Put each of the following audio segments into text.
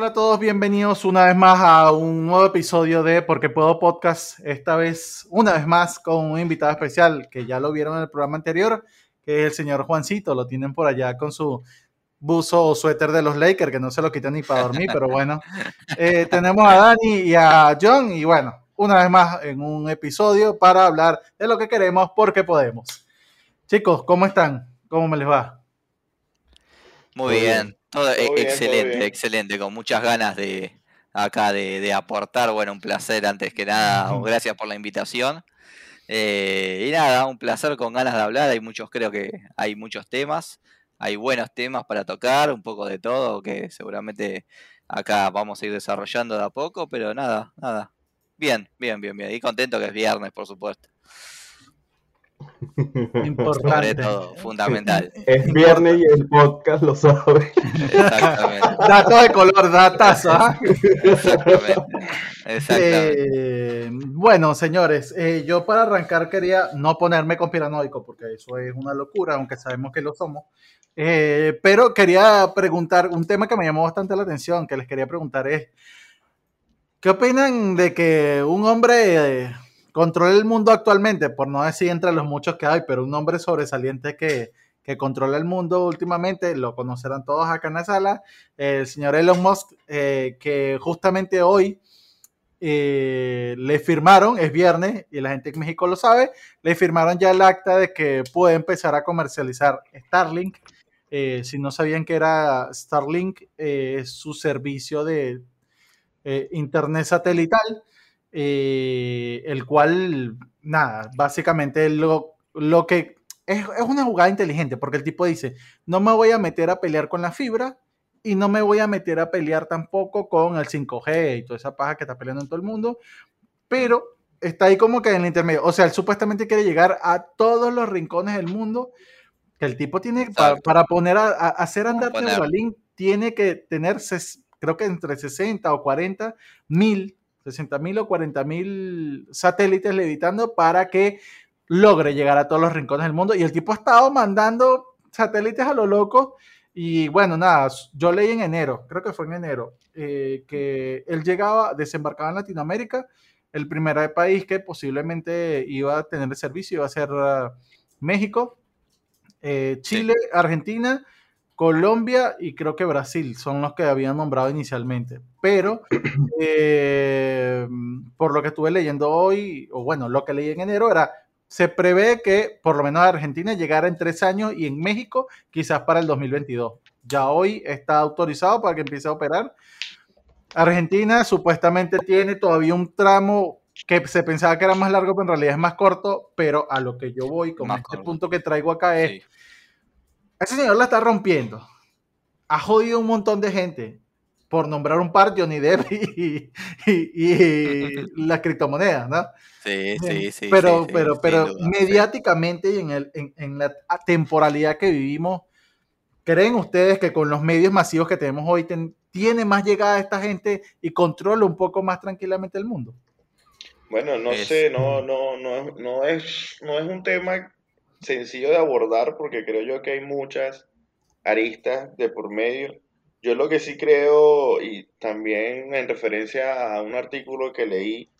Hola a todos, bienvenidos una vez más a un nuevo episodio de Porque Puedo Podcast. Esta vez, una vez más, con un invitado especial que ya lo vieron en el programa anterior, que es el señor Juancito. Lo tienen por allá con su buzo o suéter de los Lakers, que no se lo quitan ni para dormir, pero bueno. Eh, tenemos a Dani y a John, y bueno, una vez más en un episodio para hablar de lo que queremos porque podemos. Chicos, ¿cómo están? ¿Cómo me les va? Muy bien, todo, e- excelente, excelente, con muchas ganas de acá de, aportar. Bueno, un placer antes que nada, gracias por la invitación. Eh, y nada, un placer con ganas de hablar. Hay muchos, creo que hay muchos temas, hay buenos temas para tocar, un poco de todo, que seguramente acá vamos a ir desarrollando de a poco, pero nada, nada. Bien, bien, bien, bien. Y contento que es viernes, por supuesto. Importante. todo, fundamental. Es viernes y el podcast lo sabe. Exactamente. Dato de color, datas. ¿ah? Exactamente. Eh, bueno, señores, eh, yo para arrancar quería no ponerme conspiranoico, porque eso es una locura, aunque sabemos que lo somos. Eh, pero quería preguntar, un tema que me llamó bastante la atención, que les quería preguntar es, ¿qué opinan de que un hombre controla el mundo actualmente, por no decir entre los muchos que hay, pero un hombre sobresaliente que, que controla el mundo últimamente, lo conocerán todos acá en la sala, el señor Elon Musk, eh, que justamente hoy eh, le firmaron, es viernes y la gente en México lo sabe, le firmaron ya el acta de que puede empezar a comercializar Starlink. Eh, si no sabían que era Starlink, es su servicio de internet satelital eh, el cual, nada, básicamente lo, lo que es, es, una jugada inteligente, porque el tipo dice, no me voy a meter a pelear con la fibra y no me voy a meter a pelear tampoco con el 5G y toda esa paja que está peleando en todo el mundo, pero está ahí como que en el intermedio, o sea, él supuestamente quiere llegar a todos los rincones del mundo, que el tipo tiene, para, poner a, hacer andar Neuralink, tiene que tener, creo que entre 60 o 40 mil 60 mil o 40 mil satélites levitando para que logre llegar a todos los rincones del mundo. Y el tipo ha estado mandando satélites a lo loco. Y bueno, nada, yo leí en enero, creo que fue en enero, eh, que él llegaba, desembarcaba en Latinoamérica. El primer país que posiblemente iba a tener el servicio iba a ser uh, México, eh, Chile, Argentina Colombia y creo que Brasil son los que habían nombrado inicialmente. Pero eh, por lo que estuve leyendo hoy, o bueno, lo que leí en enero era, se prevé que por lo menos Argentina llegara en tres años y en México quizás para el 2022. Ya hoy está autorizado para que empiece a operar. Argentina supuestamente tiene todavía un tramo que se pensaba que era más largo, pero en realidad es más corto, pero a lo que yo voy con este punto que traigo acá es... Ese señor la está rompiendo. Ha jodido un montón de gente. Por nombrar un par, Johnny Depp y, y, las criptomonedas, ¿no? Sí, sí, sí. Pero, pero, pero mediáticamente y en, el, en, la temporalidad que vivimos, ¿creen ustedes que con los medios masivos que tenemos hoy tiene más llegada esta gente y controla un poco más tranquilamente el mundo? Bueno, no sé, no, no, no, no, es, no es un tema sencillo de abordar porque creo yo que hay muchas aristas de por medio. Yo lo que sí creo, y también en referencia a un artículo que leí,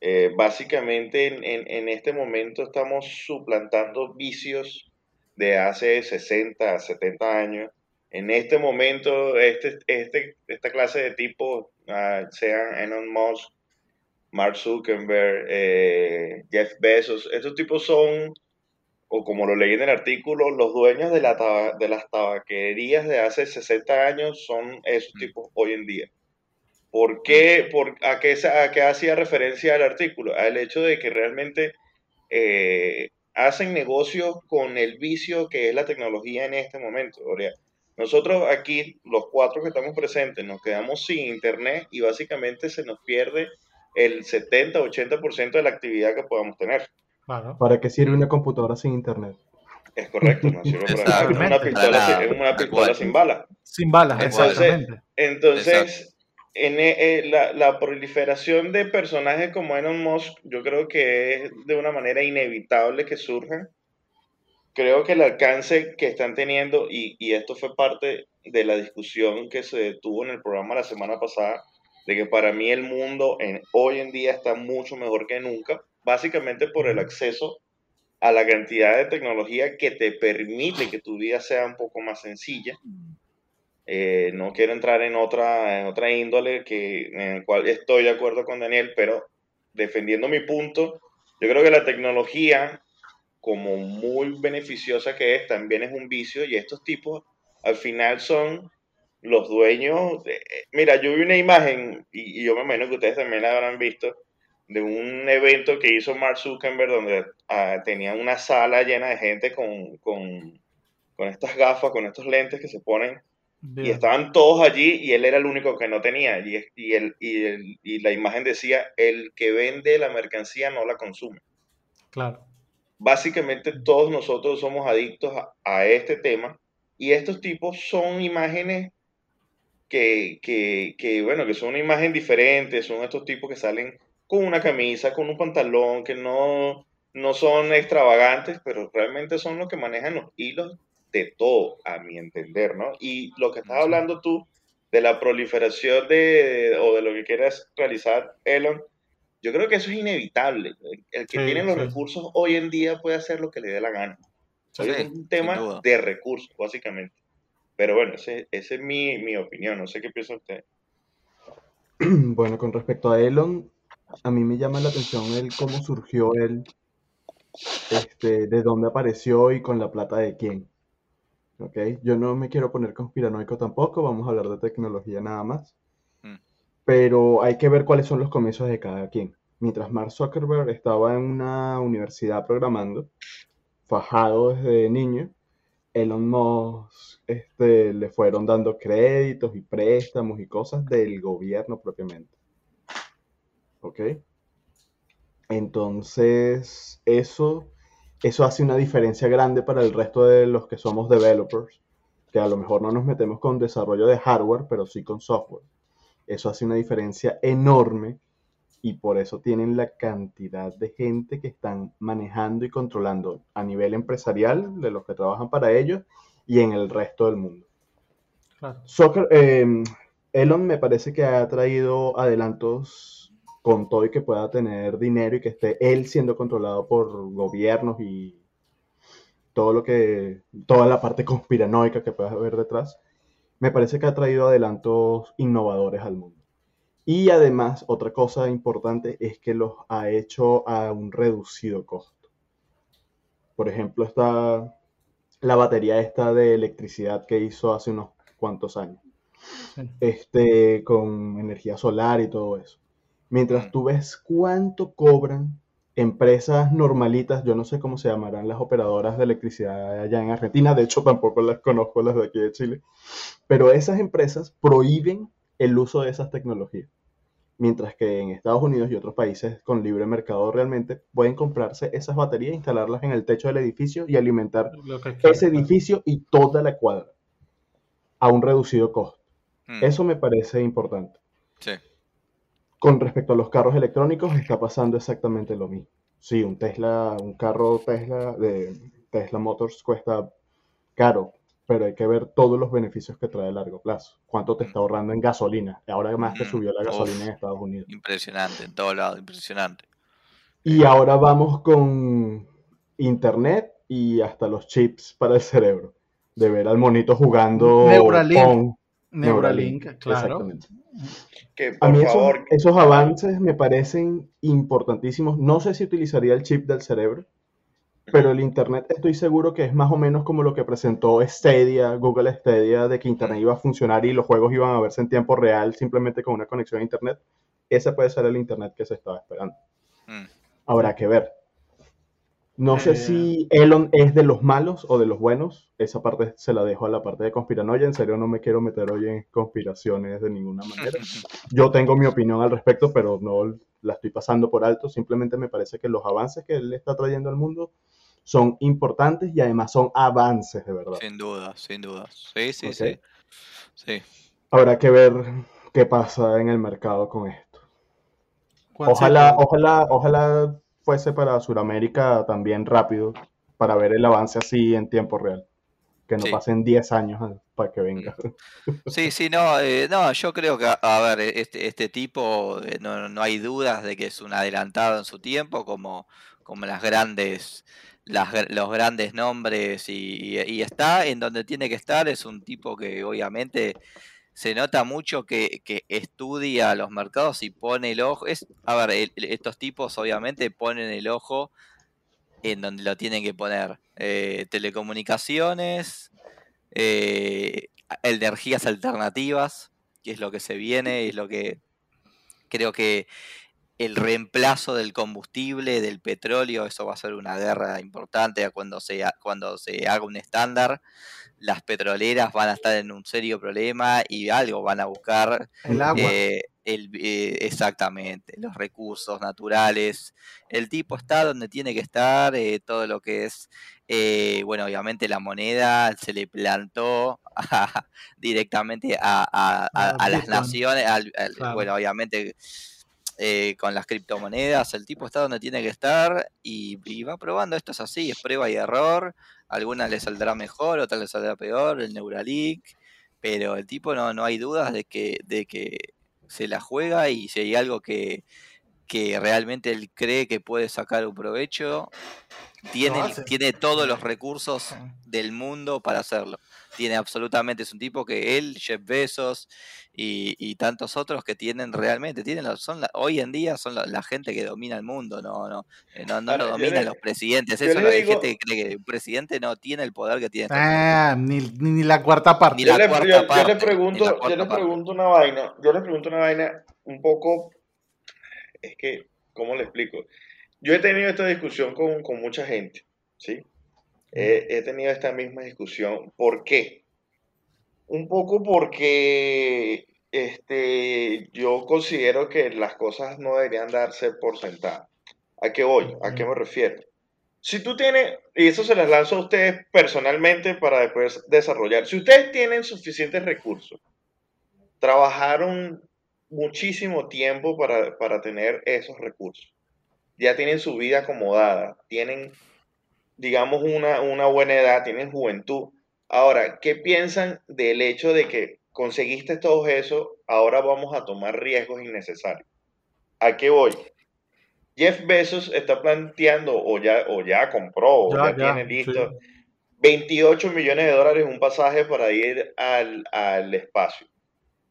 eh, básicamente en, en, este momento estamos suplantando vicios de hace 60, 70 años. En este momento, este, este, esta clase de tipos, uh, sean Elon Musk, Mark Zuckerberg, eh, Jeff Bezos, estos tipos son o como lo leí en el artículo, los dueños de, la de las tabaquerías de hace 60 años son esos mm. tipos hoy en día. ¿Por qué? Por, a, qué, ¿A qué hacía referencia el artículo? Al hecho de que realmente eh, hacen negocios con el vicio que es la tecnología en este momento. Nosotros aquí, los cuatro que estamos presentes, nos quedamos sin internet y básicamente se nos pierde el 70-80% de la actividad que podamos tener. ¿Para qué sirve una computadora sin internet? Es correcto, no sirve para Una pistola, es una pistola sin bala. Sin balas, exactamente. Entonces, en eh, la, la, proliferación de personajes como Elon Musk, yo creo que es de una manera inevitable que surjan. Creo que el alcance que están teniendo, y, y esto fue parte de la discusión que se tuvo en el programa la semana pasada, de que para mí el mundo hoy en día está mucho mejor que nunca, básicamente por el acceso a la cantidad de tecnología que te permite que tu vida sea un poco más sencilla. Eh, no quiero entrar en otra, en otra índole que, en el cual estoy de acuerdo con Daniel, pero defendiendo mi punto, yo creo que la tecnología, como muy beneficiosa que es, también es un vicio y estos tipos al final son los dueños. De, mira, yo vi una imagen y, yo me imagino que ustedes también la habrán visto de un evento que hizo Mark Zuckerberg donde uh, tenían una sala llena de gente con, con, con, estas gafas, con estos lentes que se ponen y estaban todos allí y él era el único que no tenía y, y, el, y, el, y la imagen decía, el que vende la mercancía no la consume. Claro. Básicamente todos nosotros somos adictos a, a este tema y estos tipos son imágenes que, que, que, bueno, que son una imagen diferente, son estos tipos que salen con una camisa, con un pantalón, que no, no son extravagantes, pero realmente son los que manejan los hilos de todo, a mi entender, ¿no? Y lo que estás hablando tú de la proliferación de, o de lo que quieras realizar, Elon, yo creo que eso es inevitable. El, que tiene los recursos hoy en día puede hacer lo que le dé la gana. es un tema de recursos, básicamente. Pero bueno, esa es mi, mi opinión. No sé qué piensa usted. Bueno, con respecto a Elon, a mí me llama la atención el cómo surgió él, este, de dónde apareció y con la plata de quién. ¿Ok? Yo no me quiero poner conspiranoico tampoco, vamos a hablar de tecnología nada más. Mm. Pero hay que ver cuáles son los comienzos de cada quien. Mientras Mark Zuckerberg estaba en una universidad programando, fajado desde niño, Elon Musk este, le fueron dando créditos y préstamos y cosas del gobierno propiamente. ¿Ok? Entonces, eso eso hace una diferencia grande para el resto de los que somos developers, que a lo mejor no nos metemos con desarrollo de hardware, pero sí con software. Eso hace una diferencia enorme y por eso tienen la cantidad de gente que están manejando y controlando a nivel empresarial de los que trabajan para ellos y en el resto del mundo. Em, Elon me parece que ha traído adelantos con todo y que pueda tener dinero y que esté él siendo controlado por gobiernos y todo lo que, toda la parte conspiranoica que pueda haber detrás, me parece que ha traído adelantos innovadores al mundo. Y además, otra cosa importante es que los ha hecho a un reducido costo. Por ejemplo, está la batería esta de electricidad que hizo hace unos cuantos años. Este, con energía solar y todo eso. Mientras tú ves cuánto cobran empresas normalitas, yo no sé cómo se llamarán las operadoras de electricidad allá en Argentina, de hecho tampoco las conozco las de aquí de Chile, pero esas empresas prohíben el uso de esas tecnologías. Mientras que en Estados Unidos y otros países con libre mercado realmente pueden comprarse esas baterías, instalarlas en el techo del edificio y alimentar ese edificio y toda la cuadra a un reducido costo. Hmm. Eso me parece importante. Sí. Con respecto a los carros electrónicos, está pasando exactamente lo mismo. Sí, un Tesla, un carro Tesla de Tesla Motors cuesta caro, pero hay que ver todos los beneficios que trae a largo plazo. ¿Cuánto te está ahorrando en gasolina? Ahora más que subió la gasolina en Estados Unidos. Impresionante, en todo lado, impresionante. Y ahora vamos con Internet y hasta los chips para el cerebro. De ver al monito jugando Neuralink. Neuralink, claro. a mí esos, avances me parecen importantísimos. No sé si utilizaría el chip del cerebro, pero el Internet estoy seguro que es más o menos como lo que presentó Stadia, Google Stadia, de que Internet iba a funcionar y los juegos iban a verse en tiempo real simplemente con una conexión a Internet. Ese puede ser el Internet que se estaba esperando. Mm. Habrá que ver. No sé si Elon es de los malos o de los buenos. Esa parte se la dejo a la parte de conspiranoia. En serio, no me quiero meter hoy en conspiraciones de ninguna manera. Yo tengo mi opinión al respecto, pero no la estoy pasando por alto. Simplemente me parece que los avances que él está trayendo al mundo son importantes y además son avances de verdad. Sin duda, sin duda. Sí, sí, sí. sí. Habrá que ver qué pasa en el mercado con esto. Ojalá, ojalá, ojalá fuese para Sudamérica también rápido, para ver el avance así en tiempo real. que no pasen 10 años para que venga. Sí, sí, no, eh, no, yo creo que, a ver, este, este tipo, eh, no, no, hay dudas de que es un adelantado en su tiempo, como, como las grandes, las, los grandes nombres, y, está en donde tiene que estar, es un tipo que obviamente se nota mucho que, que estudia los mercados y pone el ojo, es, a ver, estos tipos obviamente ponen el ojo en donde lo tienen que poner. Eh, telecomunicaciones, eh, energías alternativas, que es lo que se viene, es lo que creo que el reemplazo del combustible, del petróleo, eso va a ser una guerra importante cuando se, cuando se haga un estándar las petroleras van a estar en un serio problema y algo van a buscar. El agua. Eh, eh, exactamente, los recursos naturales. El tipo está donde tiene que estar, eh, todo lo que es, bueno, obviamente la moneda se le plantó directamente a, las naciones, bueno, obviamente con las criptomonedas, el tipo está donde tiene que estar y, y va probando, esto es así, es prueba y error algunas le saldrá mejor, otras le saldrá peor, el Neuralink, pero el tipo no, no hay dudas de que, de que se la juega y si hay algo que, que realmente él cree que puede sacar un provecho, tiene, tiene todos los recursos del mundo para hacerlo. Tiene absolutamente, es un tipo que él, Jeff Bezos y, tantos otros que tienen realmente, tienen son hoy en día son la, gente que domina el mundo, no, no, eh, no, no lo dominan los presidentes. Eso hay gente que cree que un presidente no tiene el poder que tiene. Ah, ni, ni, la cuarta parte. yo, le, pregunto, yo le pregunto una vaina, yo le pregunto una vaina un poco, es que, ¿cómo le explico? Yo he tenido esta discusión con, con mucha gente, ¿sí? He tenido esta misma discusión. ¿Por qué? Un poco porque este, yo considero que las cosas no deberían darse por sentadas. ¿A qué voy? ¿A qué me refiero? Si tú tienes, y eso se las lanzo a ustedes personalmente para después desarrollar, si ustedes tienen suficientes recursos, trabajaron muchísimo tiempo para, para tener esos recursos, ya tienen su vida acomodada, tienen, digamos, una, una buena edad, tienen juventud, Ahora, ¿qué piensan del hecho de que conseguiste todo eso, ahora vamos a tomar riesgos innecesarios? ¿A qué voy? Jeff Bezos está planteando, o ya, o ya compró, o ya, tiene listo, 28 millones de dólares un pasaje para ir al, espacio.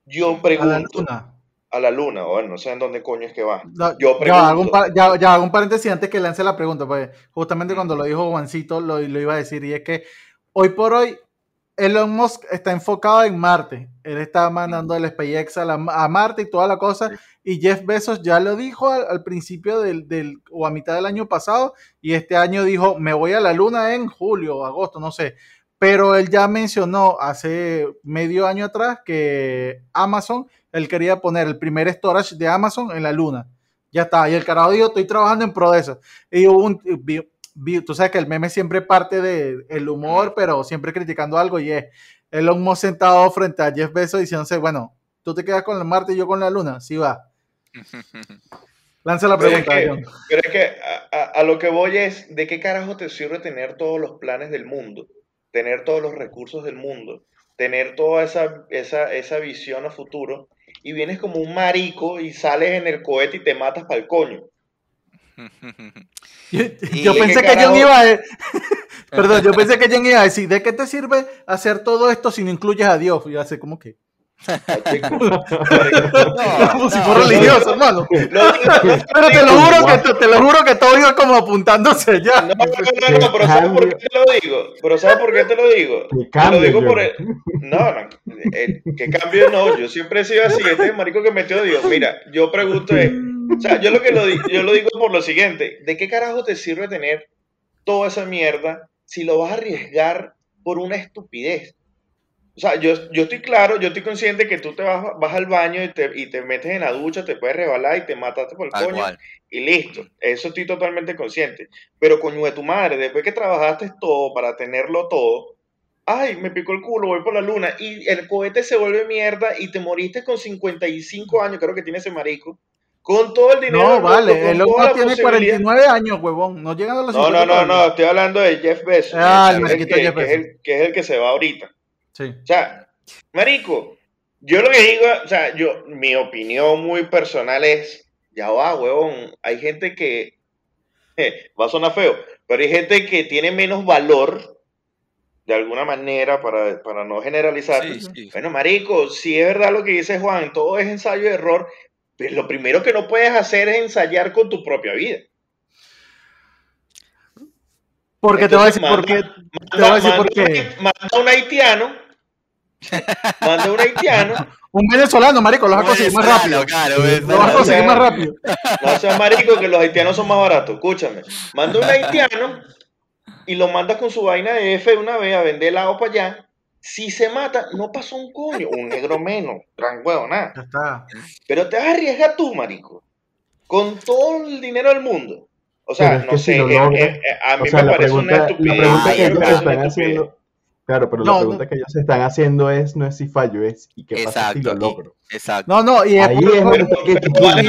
Yo pregunto. A la luna. A la luna, bueno, no sé en dónde coño es que va. Yo pregunto. Ya, ya, hago un paréntesis antes que lance la pregunta, pues justamente cuando lo dijo Juancito lo, lo iba a decir, y es que hoy por hoy Elon Musk está enfocado en Marte. Él está mandando el SpaceX a, Marte y toda la cosa. Y Jeff Bezos ya lo dijo al, principio del, o a mitad del año pasado. Y este año dijo, me voy a la luna en julio o agosto, no sé. Pero él ya mencionó hace medio año atrás que Amazon, él quería poner el primer storage de Amazon en la luna. Ya está. Y el carajo dijo, estoy trabajando en pro de eso. Y hubo un, tú sabes que el meme siempre parte del el humor, pero siempre criticando algo y es Elon Musk sentado frente a Jeff Bezos diciéndose, bueno, tú te quedas con el Marte y yo con la Luna, sí va. Lanza la pregunta. Pero es que, a, lo que voy es, ¿de qué carajo te sirve tener todos los planes del mundo? Tener todos los recursos del mundo, tener toda esa, esa, esa visión a futuro y vienes como un marico y sales en el cohete y te matas para el coño. Yo, pensé que John iba a... Perdón, yo pensé que John iba a decir, ¿de qué te sirve hacer todo esto si no incluyes a Dios? Y hace como que... como si fuera religioso, hermano. pero te lo juro que te, lo juro que todo iba como apuntándose ya. No, no, no, pero ¿sabes por qué te lo digo? Pero ¿sabes por qué te lo digo? Te lo digo por el... No, no, que cambio no, yo siempre he sido así, este es marico que metió Dios. Mira, yo pregunto es, o sea, yo lo que lo, yo lo digo por lo siguiente, ¿de qué carajo te sirve tener toda esa mierda si lo vas a arriesgar por una estupidez? O sea, yo, yo estoy claro, yo estoy consciente que tú te vas, vas al baño y te, y te metes en la ducha, te puedes rebalar y te mataste por el coño y listo. Eso estoy totalmente consciente. Pero coño de tu madre, después que trabajaste todo para tenerlo todo, ay, me picó el culo, voy por la luna y el cohete se vuelve mierda y te moriste con 55 años, creo que tiene ese marico. Con todo el dinero. No, vale, el hombre tiene 49 años, huevón. No llegan a los No, no, no, no, estoy hablando de Jeff Bezos. Ah, el que, Jeff Bezos. Que, es el, que se va ahorita. Sí. O sea, Marico, yo lo que digo, o sea, yo, mi opinión muy personal es, ya va, huevón, hay gente que, va a sonar feo, pero hay gente que tiene menos valor de alguna manera, para, para no generalizar. Bueno, marico, si es verdad lo que dice Juan, todo es ensayo de error, pero lo primero que no puedes hacer es ensayar con tu propia vida. Porque te voy a decir por qué. Te voy a decir por qué. Manda un haitiano. Manda un haitiano. un venezolano, marico, lo vas a conseguir más rápido. Claro, lo vas a conseguir más rápido. No seas marico, que los haitianos son más baratos. Escúchame. Manda un haitiano y lo mandas con su vaina de F una vez a vender el agua para allá. Si se mata, no pasó un coño, un negro menos, tranquilo, nada. está. Pero te vas a arriesgar tú, marico, con todo el dinero del mundo. O sea, no sé, eh, eh, a mí me parece una estupidez. Claro, pero la pregunta que ellos están haciendo es no es si fallo, es y qué pasa si lo logro. exacto. No, no, y,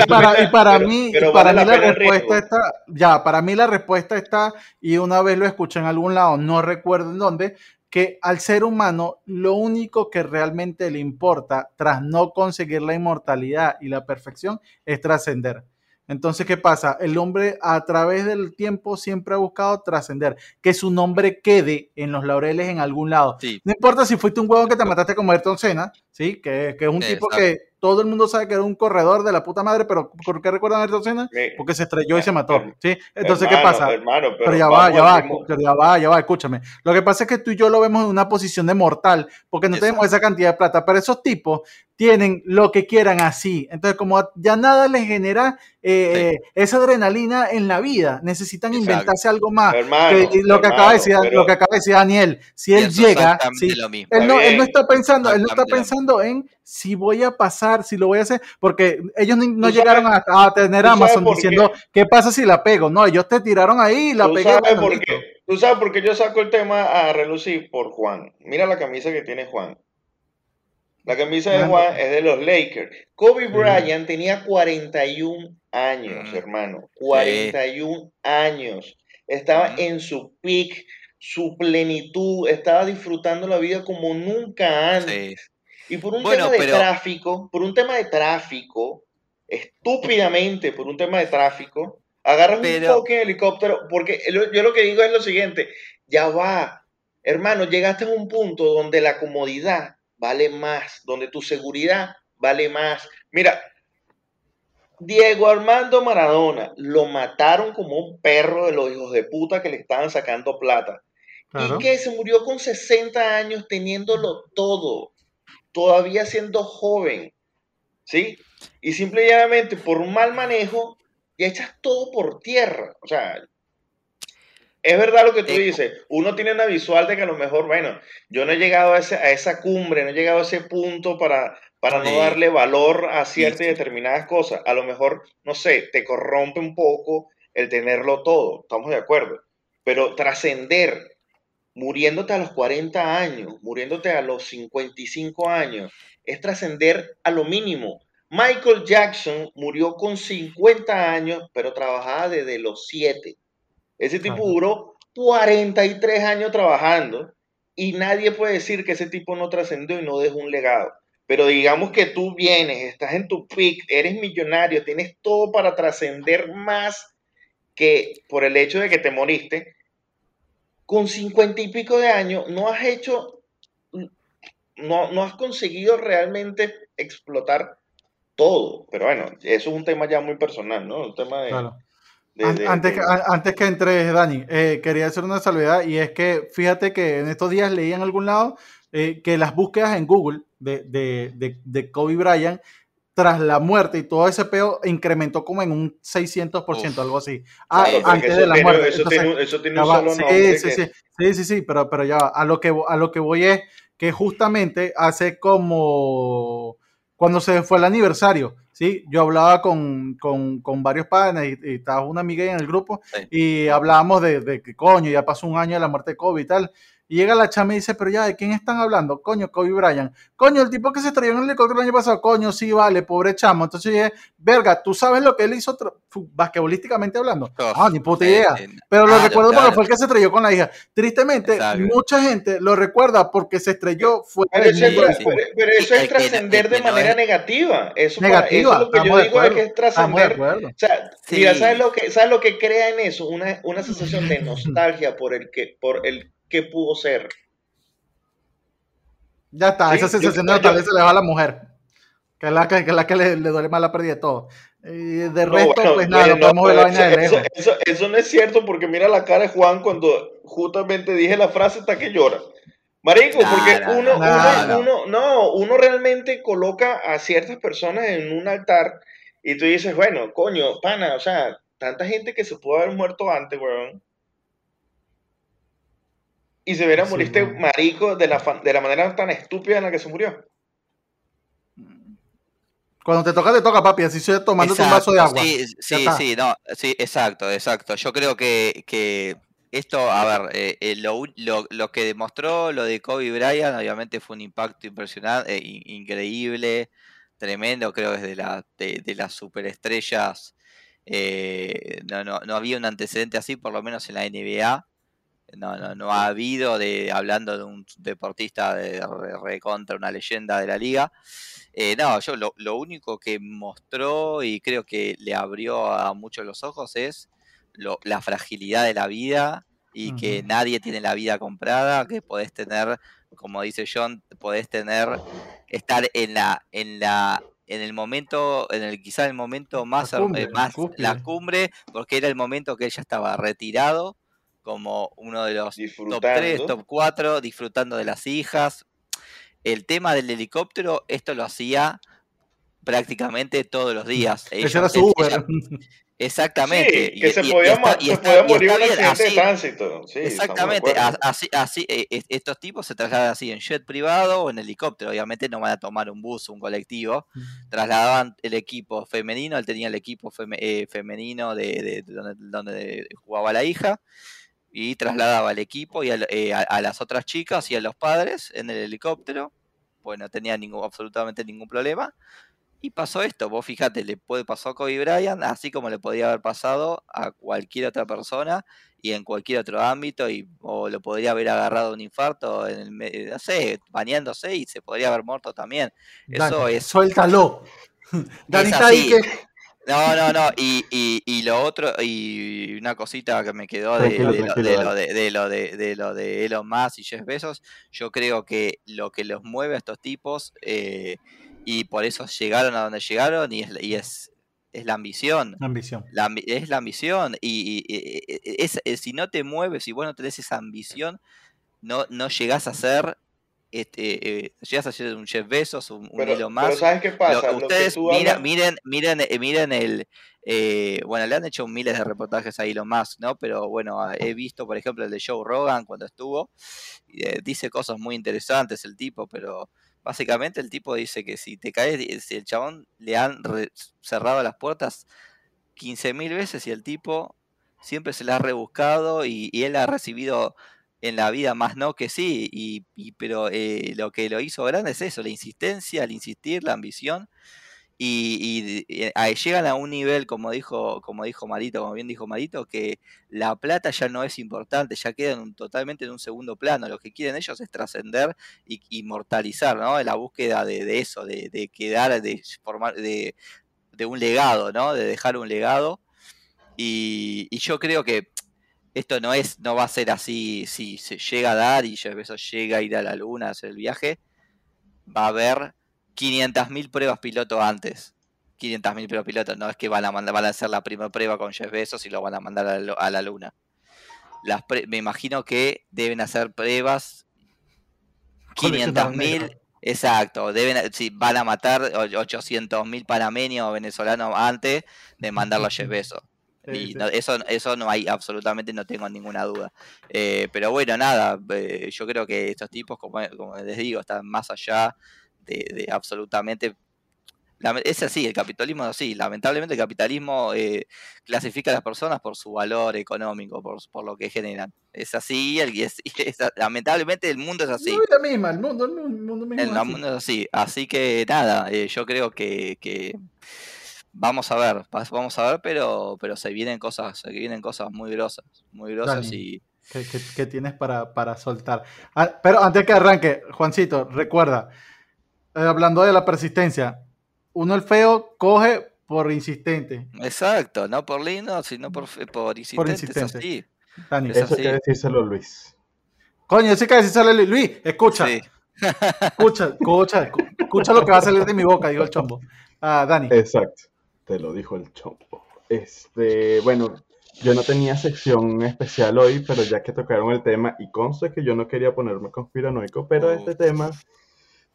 para, y para mí, para mí la respuesta está, ya, para mí la respuesta está, y una vez lo escuché en algún lado, no recuerdo en dónde, que al ser humano lo único que realmente le importa tras no conseguir la inmortalidad y la perfección es trascender. Entonces, ¿qué pasa? El hombre a través del tiempo siempre ha buscado trascender, que su nombre quede en los laureles en algún lado. No importa si fuiste un huevo que te mataste como Ayrton Senna, ¿sí? Que, que es un tipo que todo el mundo sabe que era un corredor de la puta madre, pero ¿por qué recuerdan a Ayrton Senna? Porque se estrelló y se mató, ¿sí? Entonces, ¿qué pasa? pero, ya va, ya va, ya va, ya va, escúchame. Lo que pasa es que tú y yo lo vemos en una posición de mortal, porque no tenemos esa cantidad de plata, pero esos tipos tienen lo que quieran así. Entonces, como ya nada les genera eh, eh, esa adrenalina en la vida, necesitan inventarse algo más. lo, que acaba de decir, lo que acaba de decir Daniel, si él llega, él, no, él, no, está pensando, él no está pensando en si voy a pasar, si lo voy a hacer, porque ellos no, llegaron a, tener Amazon diciendo, qué? pasa si la pego? No, ellos te tiraron ahí y la pegué. Sabes por qué? Tú sabes por qué yo saco el tema a relucir por Juan. Mira la camisa que tiene Juan. La camisa de Juan es de los Lakers. Kobe Bryant tenía 41 años, mm. hermano. 41 años. Estaba mm. en su peak, su plenitud. Estaba disfrutando la vida como nunca antes. Y por un tema de tráfico, por un tema de tráfico, estúpidamente por un tema de tráfico, agarras un fucking helicóptero, porque yo lo que digo es lo siguiente, ya va, hermano, llegaste a un punto donde la comodidad vale más, donde tu seguridad vale más. Mira, Diego Armando Maradona lo mataron como un perro de los hijos de puta que le estaban sacando plata. Y que se murió con 60 años teniéndolo todo todavía siendo joven, ¿sí? Y simplemente por un mal manejo, ya echas todo por tierra. O sea, es verdad lo que tú dices. Uno tiene una visual de que a lo mejor, bueno, yo no he llegado a, esa cumbre, no he llegado a ese punto para, para no darle valor a ciertas y determinadas cosas. A lo mejor, no sé, te corrompe un poco el tenerlo todo. Estamos de acuerdo. Pero trascender muriéndote a los 40 años, muriéndote a los 55 años, es trascender a lo mínimo. Michael Jackson murió con 50 años, pero trabajaba desde los 7. Ese tipo duró 43 años trabajando y nadie puede decir que ese tipo no trascendió y no dejó un legado. Pero digamos que tú vienes, estás en tu peak, eres millonario, tienes todo para trascender más que por el hecho de que te moriste, con cincuenta y pico de años no has hecho, no, no has conseguido realmente explotar todo. Pero bueno, eso es un tema ya muy personal, ¿no? Un tema de... antes, Que, antes que entres, Dani, eh, quería hacer una salvedad y es que fíjate que en estos días leí en algún lado eh, que las búsquedas en Google de, de, de, de Kobe Bryant tras la muerte y todo ese peo incrementó como en un 600%, algo así. Ah, antes de la muerte. Eso, tiene, eso tiene un solo sí, nombre. Sí, sí, sí, sí, sí, pero, pero ya a lo, que, a lo que voy es que justamente hace como cuando se fue el aniversario, ¿sí? Yo hablaba con, varios padres y, estaba una amiga en el grupo y hablábamos de, de, que coño, ya pasó un año de la muerte de Kobe y tal. Y llega la chama y dice, pero ya, ¿de quién están hablando? Coño, Kobe Bryant. Coño, el tipo que se estrelló en el helicóptero el año pasado. Coño, sí, vale, pobre chamo. Entonces dije, verga, ¿tú sabes lo que él hizo basquetbolísticamente hablando? ah, ni puta idea. pero lo recuerdo porque fue el que se estrelló con la hija. Tristemente, mucha gente lo recuerda porque se estrelló fue Pero, eso es trascender de manera negativa. Eso, negativa. eso lo que yo digo es que es trascender. O sea, mira, ¿sabes lo, que, ¿sabes lo que crea en eso? Una, una sensación de nostalgia por el que, por el que pudo ser. Ya está, esa sensación de tal vez se le va a la mujer, que es la que, la que le, duele más la pérdida de todo. Y de resto, pues nada, no podemos ver la vaina de lejos. Eso, no es cierto porque mira la cara de Juan cuando justamente dije la frase hasta que llora. Marico, porque uno, uno, uno, no, uno realmente coloca a ciertas personas en un altar y tú dices, bueno, coño, pana, o sea, tanta gente que se pudo haber muerto antes, weón y se viera morir este marico de la, de la manera tan estúpida en la que se murió. Cuando te toca, te toca, papi, así estoy tomando un vaso de agua. Sí, sí, sí, no, sí, exacto, exacto. Yo creo que, que esto, a ver, eh, eh, lo, lo, lo, que demostró lo de Kobe Bryant, obviamente fue un impacto impresionante, eh, increíble, tremendo, creo que desde la, de, de las superestrellas no, no, no había un antecedente así, por lo menos en la NBA. No, no, no ha habido, de hablando de un deportista de, recontra, una leyenda de la liga. Eh, no, yo lo, lo, único que mostró y creo que le abrió a muchos los ojos es lo, la fragilidad de la vida y que nadie tiene la vida comprada, que podés tener, como dice John, podés tener, estar en la, en la, en el momento, en el quizá el momento más, la cumbre, más la cumbre, porque era el momento que ella estaba retirado como uno de los top 3, top 4, disfrutando de las hijas. El tema del helicóptero, esto lo hacía prácticamente todos los días. era su Uber. Exactamente. que se podía, morir accidente de tránsito. exactamente. Así, así, eh, estos tipos se trasladan así en jet privado o en helicóptero. Obviamente no van a tomar un bus o un colectivo. Trasladaban el equipo femenino. Él tenía el equipo eh, femenino de, donde, donde, jugaba la hija y trasladaba al equipo y eh, a, las otras chicas y a los padres en el helicóptero. Pues no tenía ningún, absolutamente ningún problema. Y pasó esto, vos fíjate, le puede pasar a Kobe Bryant, así como le podía haber pasado a cualquier otra persona y en cualquier otro ámbito, y, o lo podría haber agarrado un infarto en el no sé, bañándose y se podría haber muerto también. Eso es. Suéltalo. Es así. No, no, no. Y, y, y, lo otro, y una cosita que me quedó de, lo, de, lo, de, de, lo de, de lo de Elon Musk y Jeff Bezos, yo creo que lo que los mueve a estos tipos, eh, y por eso llegaron a donde llegaron, y es, y es, es la ambición. La ambición. es la ambición. Y, es, si no te mueves, si vos no tenés esa ambición, no, no llegás a ser este, eh, llegas a ser un Jeff Bezos, un, un Elon Musk. Pero ¿sabes qué pasa? ustedes miren, miren, eh, miren, el. Eh, bueno, le han hecho miles de reportajes a Elon Musk, ¿no? Pero bueno, he visto, por ejemplo, el de Joe Rogan cuando estuvo. Eh, dice cosas muy interesantes el tipo, pero básicamente el tipo dice que si te caes, si el chabón le han cerrado las puertas 15.000 veces y el tipo siempre se la ha rebuscado y él ha recibido en la vida más no que sí, y, pero eh, lo que lo hizo grande es eso, la insistencia, el insistir, la ambición, y, y, llegan a un nivel, como dijo, como dijo Marito, como bien dijo Marito, que la plata ya no es importante, ya quedan totalmente en un segundo plano, lo que quieren ellos es trascender y inmortalizar, ¿no? La búsqueda de, eso, de, quedar, de formar, de, de un legado, ¿no? De dejar un legado. Y, yo creo que esto no es, no va a ser así, si se llega a dar y eso llega a ir a la luna a hacer el viaje, va a haber 500.000 pruebas piloto antes. 500.000 pruebas piloto, no es que van a mandar, van a hacer la primera prueba con Jeff Bezos y lo van a mandar a la, luna. Las me imagino que deben hacer pruebas 500.000 Exacto, deben, si van a matar 800.000 panameños o venezolanos antes de mandarlo a Jeff Bezos y eso, eso no hay, absolutamente no tengo ninguna duda. Eh, pero bueno, nada, eh, yo creo que estos tipos, como, les digo, están más allá de, absolutamente es así, el capitalismo es así. Lamentablemente el capitalismo eh, clasifica a las personas por su valor económico, por, por lo que generan. Es así, el, es, lamentablemente el mundo es así. No, misma, el mundo, el mundo, mismo el, mundo es así. Así que nada, yo creo que, que, vamos a ver, vamos a ver, pero, pero se vienen cosas, se vienen cosas muy grosas, muy grosas y... ¿Qué, tienes para, para soltar? Ah, pero antes que arranque, Juancito, recuerda, eh, hablando de la persistencia, uno el feo coge por insistente. Exacto, no por lindo, sino por, por insistente. Por insistente. eso hay que decírselo Luis. Coño, eso hay que decírselo Luis. Luis, escucha. Escucha, escucha, escucha lo que va a salir de mi boca, dijo el chombo. Ah, Dani. Exacto, te lo dijo el chombo. Este, bueno, yo no tenía sección especial hoy, pero ya que tocaron el tema, y conste que yo no quería ponerme conspiranoico, pero este tema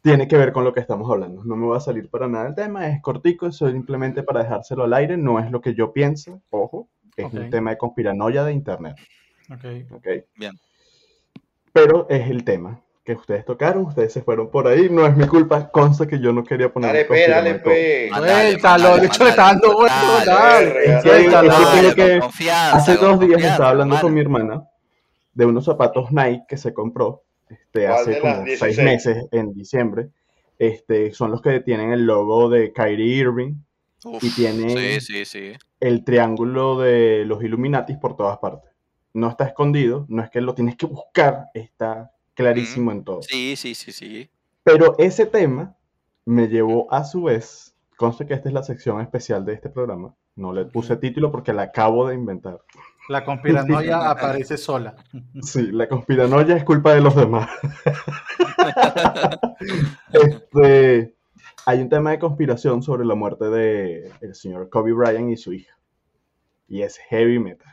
tiene que ver con lo que estamos hablando. No me va a salir para nada el tema, es cortico, es simplemente para dejárselo al aire, no es lo que yo pienso, ojo, es un tema de conspiranoia de internet. Ok. okay. Bien. Pero es el tema que ustedes tocaron, ustedes se fueron por ahí, no es mi culpa, consta que yo no quería poner Dale, pe, dale, pe. Suéltalo, de hecho le está dando vuelto, dale. Hace dos días estaba hablando con mi hermana de unos zapatos Nike que se compró este, hace como seis meses, en diciembre, este, son los que tienen el logo de Kyrie Irving y tienen el triángulo de los Illuminatis por todas partes. No está escondido, no es que lo tienes que buscar, está clarísimo en todo. Sí, sí, sí, sí. Pero ese tema me llevó a su vez, conste que esta es la sección especial de este programa, no le puse título porque la acabo de inventar. La conspiranoia aparece sola. Sí, la conspiranoia es culpa de los demás. este, hay un tema de conspiración sobre la muerte de el señor Kobe Bryant y su hija. Y es heavy metal.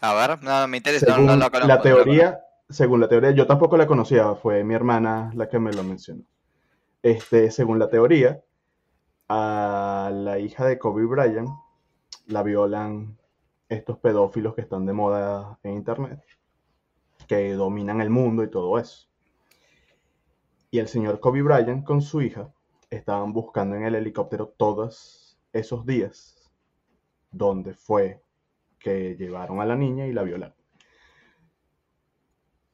A ver, no, me interesa. Según la teoría, según la teoría, yo tampoco la conocía, fue mi hermana la que me lo mencionó. Este, según la teoría, a la hija de Kobe Bryant la violan estos pedófilos que están de moda en internet, que dominan el mundo y todo eso. Y el señor Kobe Bryant con su hija estaban buscando en el helicóptero todos esos días donde fue que llevaron a la niña y la violaron.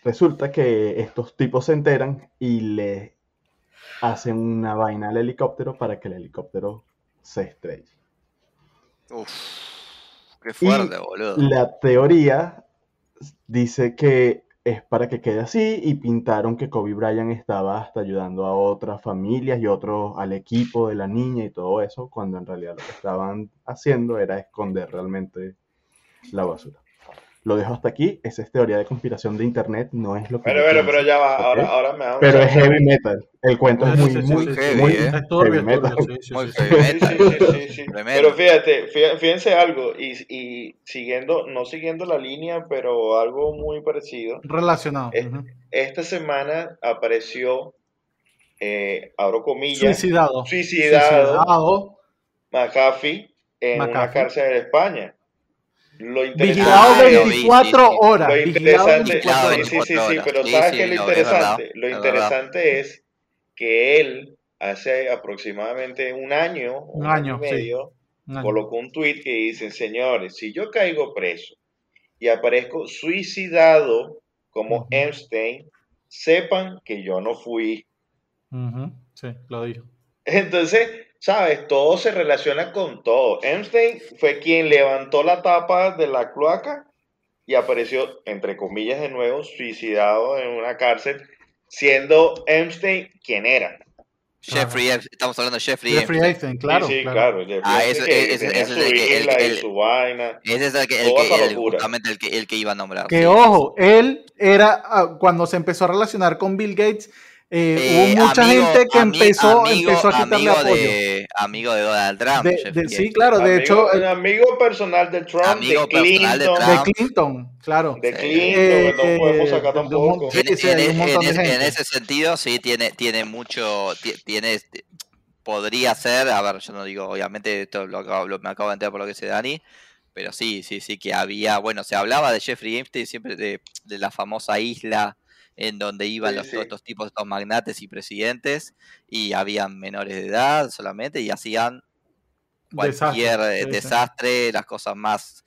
Resulta que estos tipos se enteran y le hacen una vaina al helicóptero para que el helicóptero se estrelle. Uf. Qué fuerte, boludo. La teoría dice que es para que quede así y pintaron que Kobe Bryant estaba hasta ayudando a otras familias y otros al equipo de la niña y todo eso, cuando en realidad lo que estaban haciendo era esconder realmente la basura. Lo dejo hasta aquí. Esa es teoría de conspiración de internet. No es lo que. Pero, pero, pero ya va. Ahora, ahora me Pero es heavy metal. El cuento es muy, muy, heavy, muy ¿eh? heavy metal. Sí, Pero fíjate, fíjense algo. Y, y, siguiendo, no siguiendo la línea, pero algo muy parecido. Relacionado. Esta semana apareció, eh, abro comillas. Suicidado. Suicidado. Suicidado. McAfee en una cárcel de España. Lo interesante, 24 horas. Lo interesante, sí, sí, sí, pero ¿sabes qué es lo interesante? lo interesante es que él hace aproximadamente un año, un, año, y medio, colocó un tweet que dice, señores, si yo caigo preso y aparezco suicidado como Epstein, sepan que yo no fui. Sí, lo dijo. Entonces, ¿sabes? Todo se relaciona con todo. Einstein fue quien levantó la tapa de la cloaca y apareció, entre comillas de nuevo, suicidado en una cárcel, siendo Einstein quien era. Jeffrey estamos hablando de Jeffrey, Jeffrey Epstein, claro. Sí, sí, claro. ah, ese, es el que, el, su vaina. Ese es el que, el, justamente el que, el que iba a nombrar. Que ojo, él era, ah, cuando se empezó a relacionar con Bill Gates, eh, hubo mucha gente que empezó, empezó, a quitarle apoyo. De, amigo de Donald Trump. sí, claro, de hecho. Un amigo personal de Trump, de Clinton. De, Clinton, claro. De Clinton, eh, no podemos sacar tampoco. en, ese sentido, sí, tiene, tiene mucho. Tiene, podría ser, a ver, yo no digo, obviamente, esto lo, me acabo de enterar por lo que dice Dani. Pero sí, sí, sí, que había, bueno, se hablaba de Jeffrey Epstein siempre de, de la famosa isla en donde iban los, todos estos tipos, estos magnates y presidentes, y habían menores de edad solamente, y hacían cualquier desastre, desastre las cosas más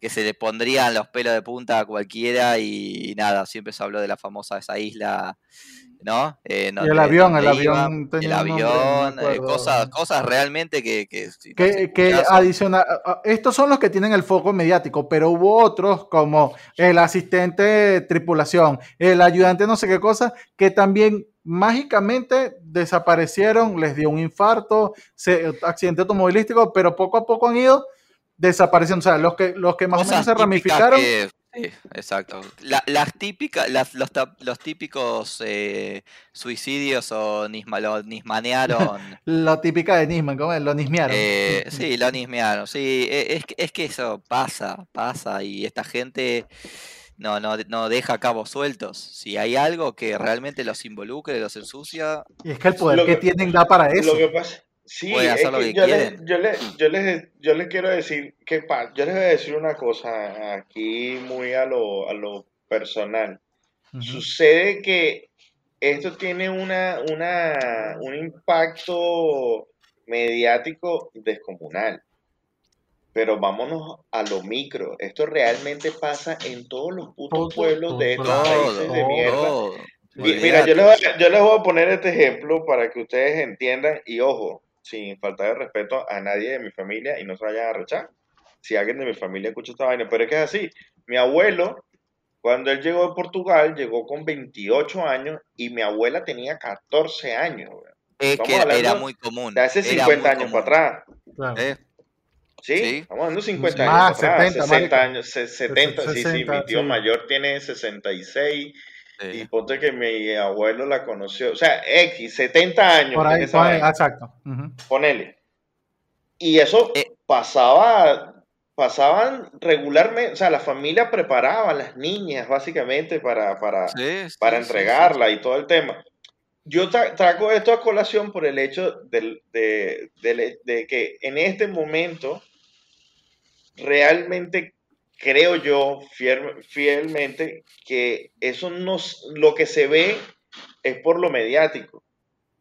que se le pondrían los pelos de punta a cualquiera y, nada, siempre se habló de la famosa esa isla, ¿no? Eh, y el avión, el avión El avión, eh, cosas, cosas realmente que... Que, que, adiciona, estos son los que tienen el foco mediático, pero hubo otros como el asistente de tripulación, el ayudante no sé qué cosa, que también mágicamente desaparecieron, les dio un infarto, accidente automovilístico, pero poco a poco han ido desaparecieron. O sea, los que, los que más o menos se ramificaron. Sí, exacto. las típicas, las, los, los, típicos eh, suicidios o nisma, lo nismanearon. lo típica de Nisman, ¿cómo es? Lo nismearon. Eh, sí, lo nismearon. Sí, e, es, es que eso pasa, pasa. Y esta gente no, no, no deja cabos sueltos. Si hay algo que realmente los involucre, los ensucia. Y es que el poder que, tienen da para eso. Lo que pasa, Sí, es que yo, les, yo, les, yo, les, yo, les, quiero decir que yo les voy a decir una cosa aquí muy a lo, a lo personal. Sucede que esto tiene una, una, un impacto mediático descomunal. Pero vámonos a lo micro. Esto realmente pasa en todos los putos pueblos de estos países de mierda. Mira, yo les, yo les voy a poner este ejemplo para que ustedes entiendan. Y ojo, sin falta de respeto a nadie de mi familia y no se vayan a rechar. Si alguien de mi familia escucha esta vaina, pero es que es así. Mi abuelo, cuando él llegó de Portugal, llegó con 28 años y mi abuela tenía 14 años. Es que era muy común. De hace 50 años para atrás. ¿Eh? ¿Sí? estamos hablando de 50 años para atrás, 60 años, 70, sí, sí, mi tío mayor tiene 66, y ponte que mi abuelo la conoció, o sea, X, 70 años. Por ahí, exacto. Ponele. Y eso eh. pasaba, pasaban regularmente, o sea, la familia preparaba a las niñas básicamente para, para, para entregarla y todo el tema. Yo traigo esto a colación por el hecho de, de que en este momento realmente creo yo fielmente que eso no, lo que se ve es por lo mediático,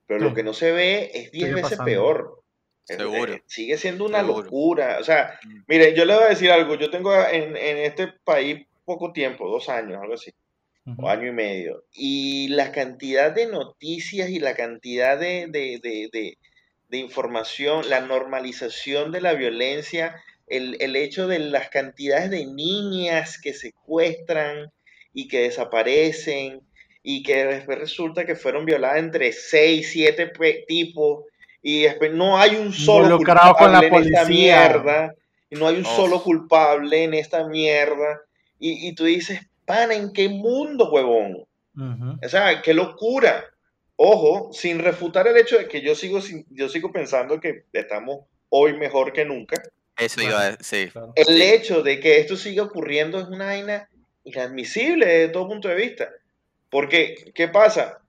pero lo que no se ve es 10 veces peor. Seguro. Eh, sigue siendo una locura. O sea, mm. mire, yo le voy a decir algo. Yo tengo en, este país poco tiempo, dos años, algo así, o año y medio. Y la cantidad de noticias y la cantidad de, de información, la normalización de la violencia el, hecho de las cantidades de niñas que secuestran y que desaparecen y que después resulta que fueron violadas entre 6, 7 tipos y después no hay un solo culpable en esta mierda y no hay un solo culpable en esta mierda y, y, tú dices, pana, ¿en qué mundo, huevón? O sea, qué locura. Ojo, sin refutar el hecho de que yo sigo, yo sigo pensando que estamos hoy mejor que nunca. Eso iba sí. El hecho de que esto siga ocurriendo es una vaina inadmisible desde todo punto de vista. Porque, ¿qué pasa?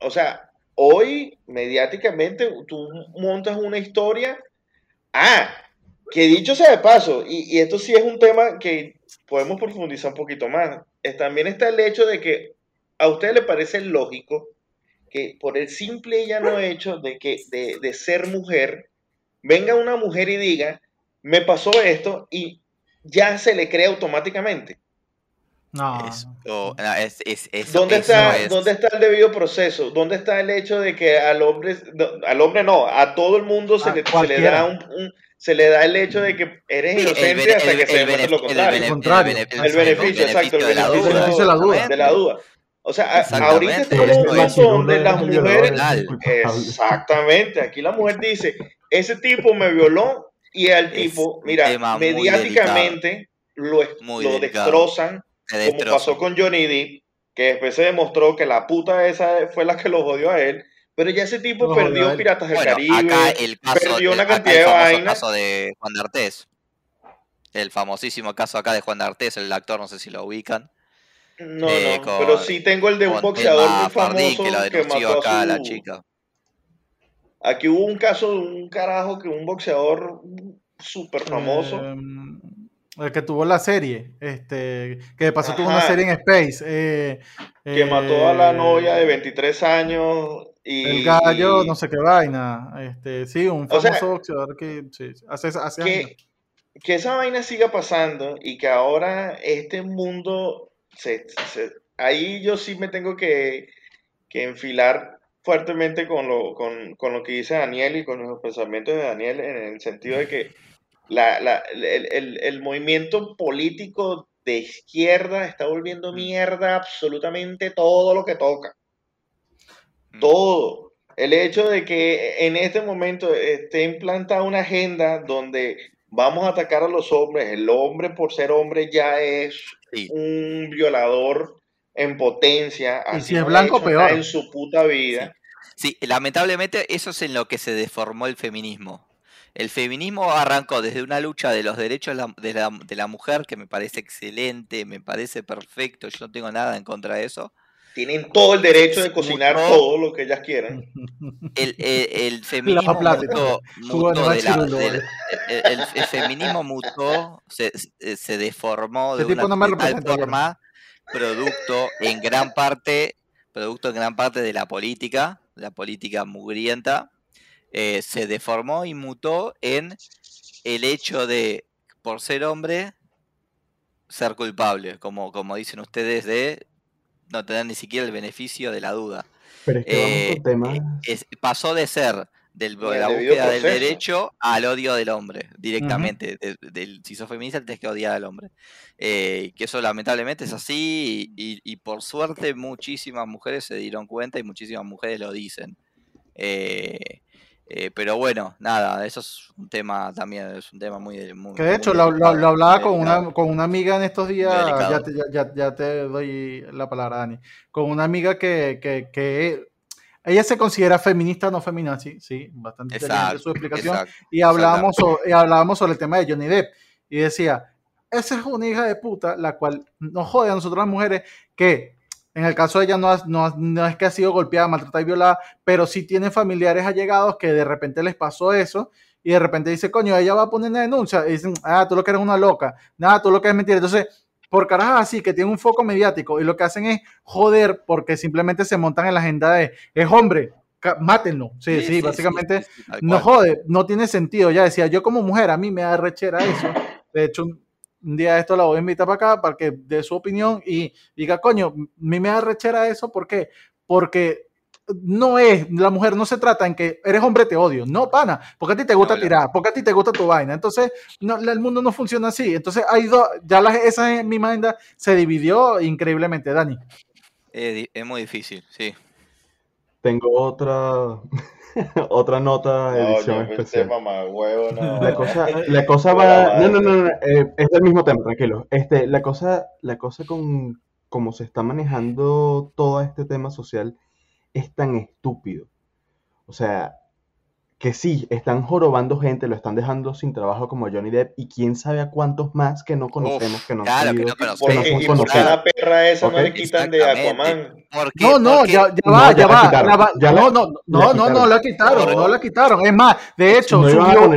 O sea, hoy mediáticamente tú montas una historia. Ah, que dicho sea de paso, y, esto sí es un tema que podemos profundizar un poquito más. también está el hecho de que a usted le parece lógico que por el simple y llano hecho de que de, de ser mujer, venga una mujer y diga, me pasó esto y ya se le cree automáticamente. No. ¿Dónde, está, ¿Dónde está el debido proceso? ¿Dónde está el hecho de que al hombre, al hombre no, a todo el mundo se, le, se le, da un, se le da el hecho de que eres inocente hasta que se demuestre lo contrario. El, beneficio, exacto, el beneficio de la duda. De la duda. O sea, ahorita estamos en un caso donde las mujeres. Exactamente, aquí la mujer dice: Ese tipo me violó, y al tipo, mira, mediáticamente lo, lo destrozan, como pasó con Johnny Depp, que después se demostró que la puta esa fue la que lo jodió a él. Pero ya ese tipo perdió Piratas del Caribe, el perdió una cantidad de vainas. caso de Juan de Artés. El famosísimo caso acá de Juan de Artés, el actor, no sé si lo ubican. No, eh, no, pero sí tengo el de un boxeador muy famoso que, que mató acá a, la chica. Aquí hubo un caso de un carajo que un boxeador súper famoso. Em, el que tuvo la serie, este, que de paso tuvo una serie en Space. Eh, que mató a la novia de 23 años y... El gallo, no sé qué vaina. Este, sí, un famoso boxeador que sí, hace, hace que, años. Que esa vaina siga pasando y que ahora este mundo... Se, ahí yo sí me tengo que, que enfilar fuertemente con lo, con, con lo que dice Daniel y con los pensamientos de Daniel en el sentido de que la, la, el, el, movimiento político de izquierda está volviendo mierda absolutamente todo lo que toca. Todo. El hecho de que en este momento esté implantada una agenda donde vamos a atacar a los hombres, el hombre por ser hombre ya es un violador en potencia, así y si es blanco peor. en su puta vida. sí, lamentablemente eso es en lo que se deformó el feminismo. El feminismo arrancó desde una lucha de los derechos de la, mujer, que me parece excelente, me parece perfecto, yo no tengo nada en contra de eso. Tienen todo el derecho de cocinar todo lo que ellas quieran. El, feminismo mutó, el, feminismo mutó, se, deformó de una forma, producto en gran parte, producto en gran parte de la política, la política mugrienta, eh, se deformó y mutó en el hecho de, por ser hombre, ser culpable, como, como dicen ustedes, de no tener ni siquiera el beneficio de la duda. Pero es que eh, pasó de ser del, de la búsqueda del derecho al odio del hombre, directamente. del, si sos feminista, tenés que odiar al hombre. que eso lamentablemente es así y, y, por suerte muchísimas mujeres se dieron cuenta y muchísimas mujeres lo dicen. Eh, eh, pero bueno, nada, eso es un tema también, es un tema muy... muy que de hecho lo, hablaba con una, con una amiga en estos días, ya te, ya, ya te, doy la palabra, Dani, con una amiga que, que, que ella se considera feminista, no feminazi, sí, bastante interesante su explicación, y hablábamos, sobre, hablábamos sobre el tema de Johnny Depp, y decía, esa es una hija de puta, la cual nos jode a nosotros las mujeres, que en el caso de ella no, no, es que ha sido golpeada, maltratada y violada, pero sí tiene familiares allegados que de repente les pasó eso y de repente dice, coño, ella va a poner una denuncia. Y dicen, ah, tú lo que eres una loca, nada, tú lo que es mentira. Entonces, por carajas así, que tiene un foco mediático y lo que hacen es joder porque simplemente se montan en la agenda de, es hombre, mátenlo. Sí, sí, básicamente no jode, no tiene sentido. Ya decía, yo como mujer, a mí me da rechera eso. De hecho, un día esto la voy a invitar para acá para que dé su opinión y diga, coño, a mí me da rechera eso, ¿por qué? Porque no es, la mujer no se trata en que eres hombre, te odio. No, pana, porque a ti te gusta tirar, porque a ti te gusta tu vaina. Entonces, no, el mundo no funciona así. Entonces, hay dos, ya la, esa misma agenda se dividió increíblemente, Dani. es muy difícil, sí. Tengo otra, Otra nota, edición especial. La cosa, la cosa va. No, no, no, eh, es del mismo tema, tranquilo. Este, la cosa, la cosa con cómo se está manejando todo este tema social es tan estúpido. O sea, que sí, están jorobando gente, lo están dejando sin trabajo como Johnny Depp y quién sabe a cuántos más que no conocemos, que no claro, que no conocemos. y por la perra esa no le quitan de Aquaman. No, no, ya, ya, va, ya, va, no, no, no, no, no, la quitaron, no la quitaron. Es más, de hecho, no, subió,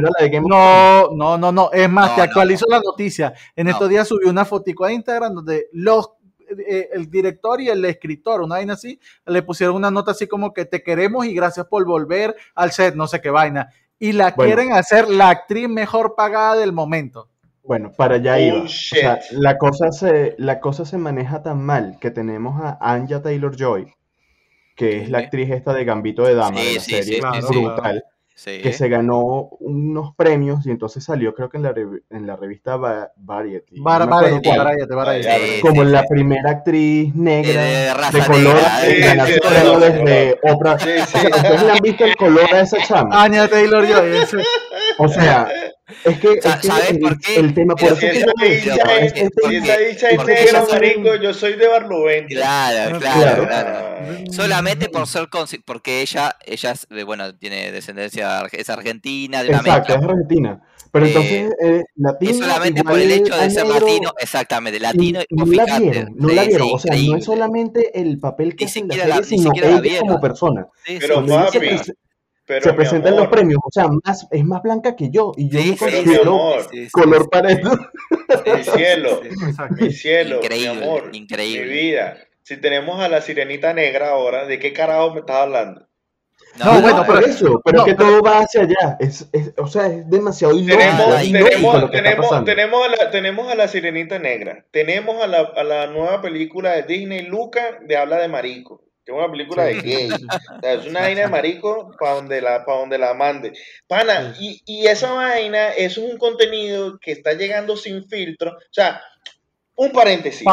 no, no, no, no, es más, te actualizo la noticia. En estos días subió una fotico a Instagram donde los eh, el director y el escritor, una vaina así, le pusieron una nota así como que te queremos y gracias por volver al set, no sé qué vaina. Y la quieren hacer la actriz mejor pagada del momento. Bueno, para allá iba. la, cosa se, la cosa se maneja tan mal que tenemos a Anja Taylor Joy, que es la actriz esta de Gambito de Dama de la serie, brutal que se ganó unos premios y entonces salió creo que en la, en la revista Variety. como la primera actriz negra de, color en ganarse premio desde Oprah. ¿Ustedes le han visto el color a esa chama? Anya Taylor Joy. O sea, es que, ¿sabes por qué? El tema por eso esa dicha es negra, marico, yo soy de Barlovento. Claro, claro, claro. Solamente por ser porque ella, ella es, bueno, tiene descendencia, es argentina, de una Exacto, es argentina. Pero entonces, eh, latino. Es solamente por el hecho de ser latino, exactamente, latino. Y, no la vieron, no la vieron. o sea, no es solamente el papel que hace la serie, sino ella como persona. Pero, papi, se presentan los premios, o sea, más, es más blanca que yo y yo sí, considero color parejo. Mi cielo, mi cielo, mi amor, increíble. mi vida. Si tenemos a la sirenita negra ahora, ¿de qué carajo me estás hablando? No, bueno, pero eso, pero es que todo va hacia allá. Es, es, o sea, es demasiado Tenemos, tenemos, tenemos, tenemos, a la, tenemos a la sirenita negra. Tenemos a la, a la nueva película de Disney, Luca, de habla de marico que es una película de gay. es una vaina de marico para donde la, para donde la mande. Pana, y, y esa vaina, eso es un contenido que está llegando sin filtro. O sea, un paréntesis.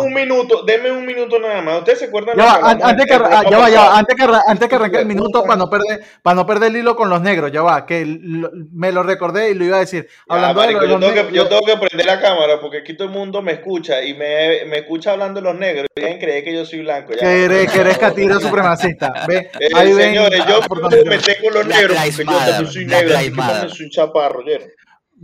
un minuto, denme un minuto nada más. ¿Ustedes se acuerdan? Ya va, antes que, ya va, ya antes que, antes que arranque el minuto para no perder, para no perder el hilo con los negros, ya va, que me lo recordé y lo iba a decir. Hablando de los, yo, tengo que, yo, tengo que, prender la cámara porque aquí todo el mundo me escucha y me, me escucha hablando de los negros. Quieren creer que yo soy blanco. que eres, que eres catiro supremacista. Ve, eh, ahí señores, yo me meto con los negros porque yo también soy negro. Yo soy un chaparro,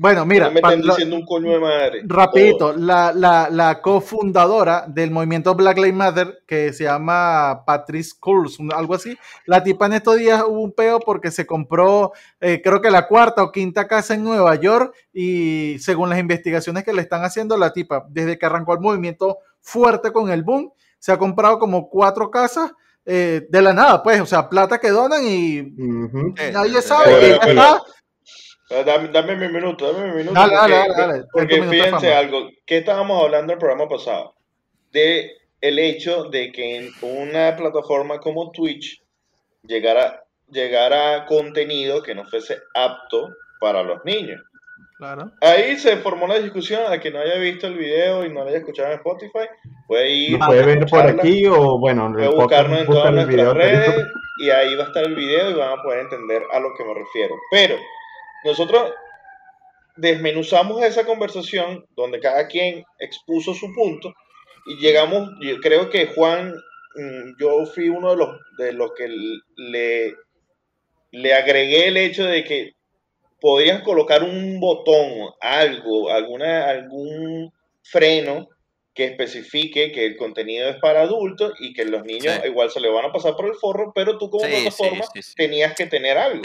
bueno, mira, me están diciendo un coño de madre. Rapidito, la, la, la, cofundadora del movimiento Black Lives Matter, que se llama Patrice Kurz, algo así, la tipa en estos días hubo un peo porque se compró, eh, creo que la cuarta o quinta casa en Nueva York y según las investigaciones que le están haciendo, la tipa, desde que arrancó el movimiento fuerte con el boom, se ha comprado como cuatro casas. Eh, de la nada, pues, o sea, plata que donan y nadie sabe. está, Ah, dame, dame, mi minuto, dame mi minuto. Dale, porque, dale, dale, porque fíjense algo, ¿qué estábamos hablando el programa pasado? De el hecho de que en una plataforma como Twitch llegara, llegara contenido que no fuese apto para los niños. Claro. Ahí se formó la discusión a que no haya visto el video y no lo haya escuchado en Spotify, puede ir. Puede ver por aquí o bueno, puede buscarnos en todas nuestras redes y ahí va a estar el video y van a poder entender a lo que me refiero. Pero nosotros desmenuzamos esa conversación donde cada quien expuso su punto y llegamos, yo creo que Juan, mm, yo fui uno de los, de los que le, le agregué el hecho de que podías colocar un botón, algo, alguna, algún freno que especifique que el contenido es para adultos y que los niños igual se le van a pasar por el forro, pero tú como plataforma tenías que tener algo.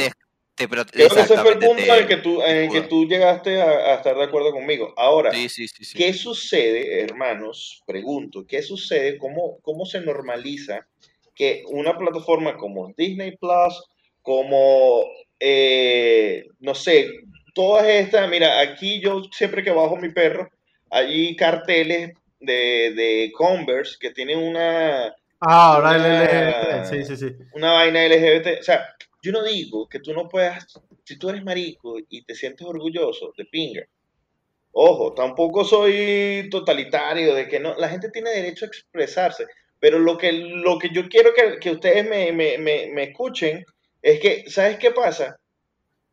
Creo que ese fue el punto en el que tú, en que tú llegaste a, estar de acuerdo conmigo. Ahora, ¿qué sucede, hermanos? Pregunto, ¿qué sucede? ¿Cómo, ¿Cómo se normaliza que una plataforma como Disney Plus, como, eh, no sé, todas estas, mira, aquí yo siempre que bajo mi perro, hay carteles de, de Converse que tienen una... Ah, ahora LGBT, sí, sí, sí. Una vaina LGBT, o sea, yo no digo que tú no puedas, si tú eres marico y te sientes orgulloso de pinga, ojo, tampoco soy totalitario de que no, la gente tiene derecho a expresarse, pero lo que, lo que yo quiero que, ustedes me, me, escuchen es que, ¿sabes qué pasa?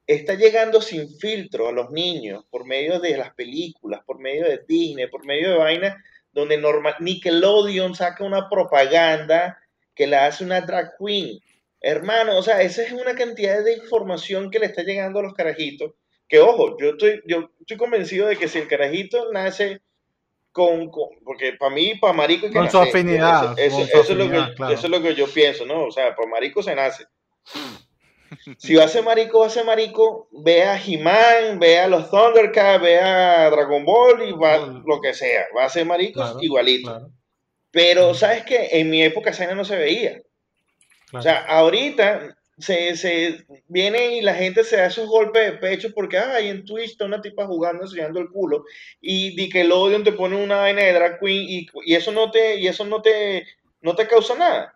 Está llegando sin filtro a los niños por medio de las películas, por medio de Disney, por medio de vainas donde normal, Nickelodeon saca una propaganda que la hace una drag queen Hermano, o sea, esa es una cantidad de información que le está llegando a los carajitos. Que ojo, yo estoy, yo estoy convencido de que si el carajito nace con, porque para mí, para marico que con su afinidad. Eso, es lo que, eso, es lo que, yo pienso, ¿no? O sea, para marico se nace. Si va a ser marico, va a ser marico, ve a He-Man, ve a los Thundercats, ve a Dragon Ball y va lo que sea. Va a ser marico igualito. Pero, ¿sabes qué? En mi época esa no se veía. O sea, ahorita se, se, viene y la gente se da esos golpes de pecho porque, ay, en Twitch está una tipa jugando, enseñando el culo, y Nickelodeon te pone una vaina de drag queen y, y, eso no te, y eso no te, no te causa nada.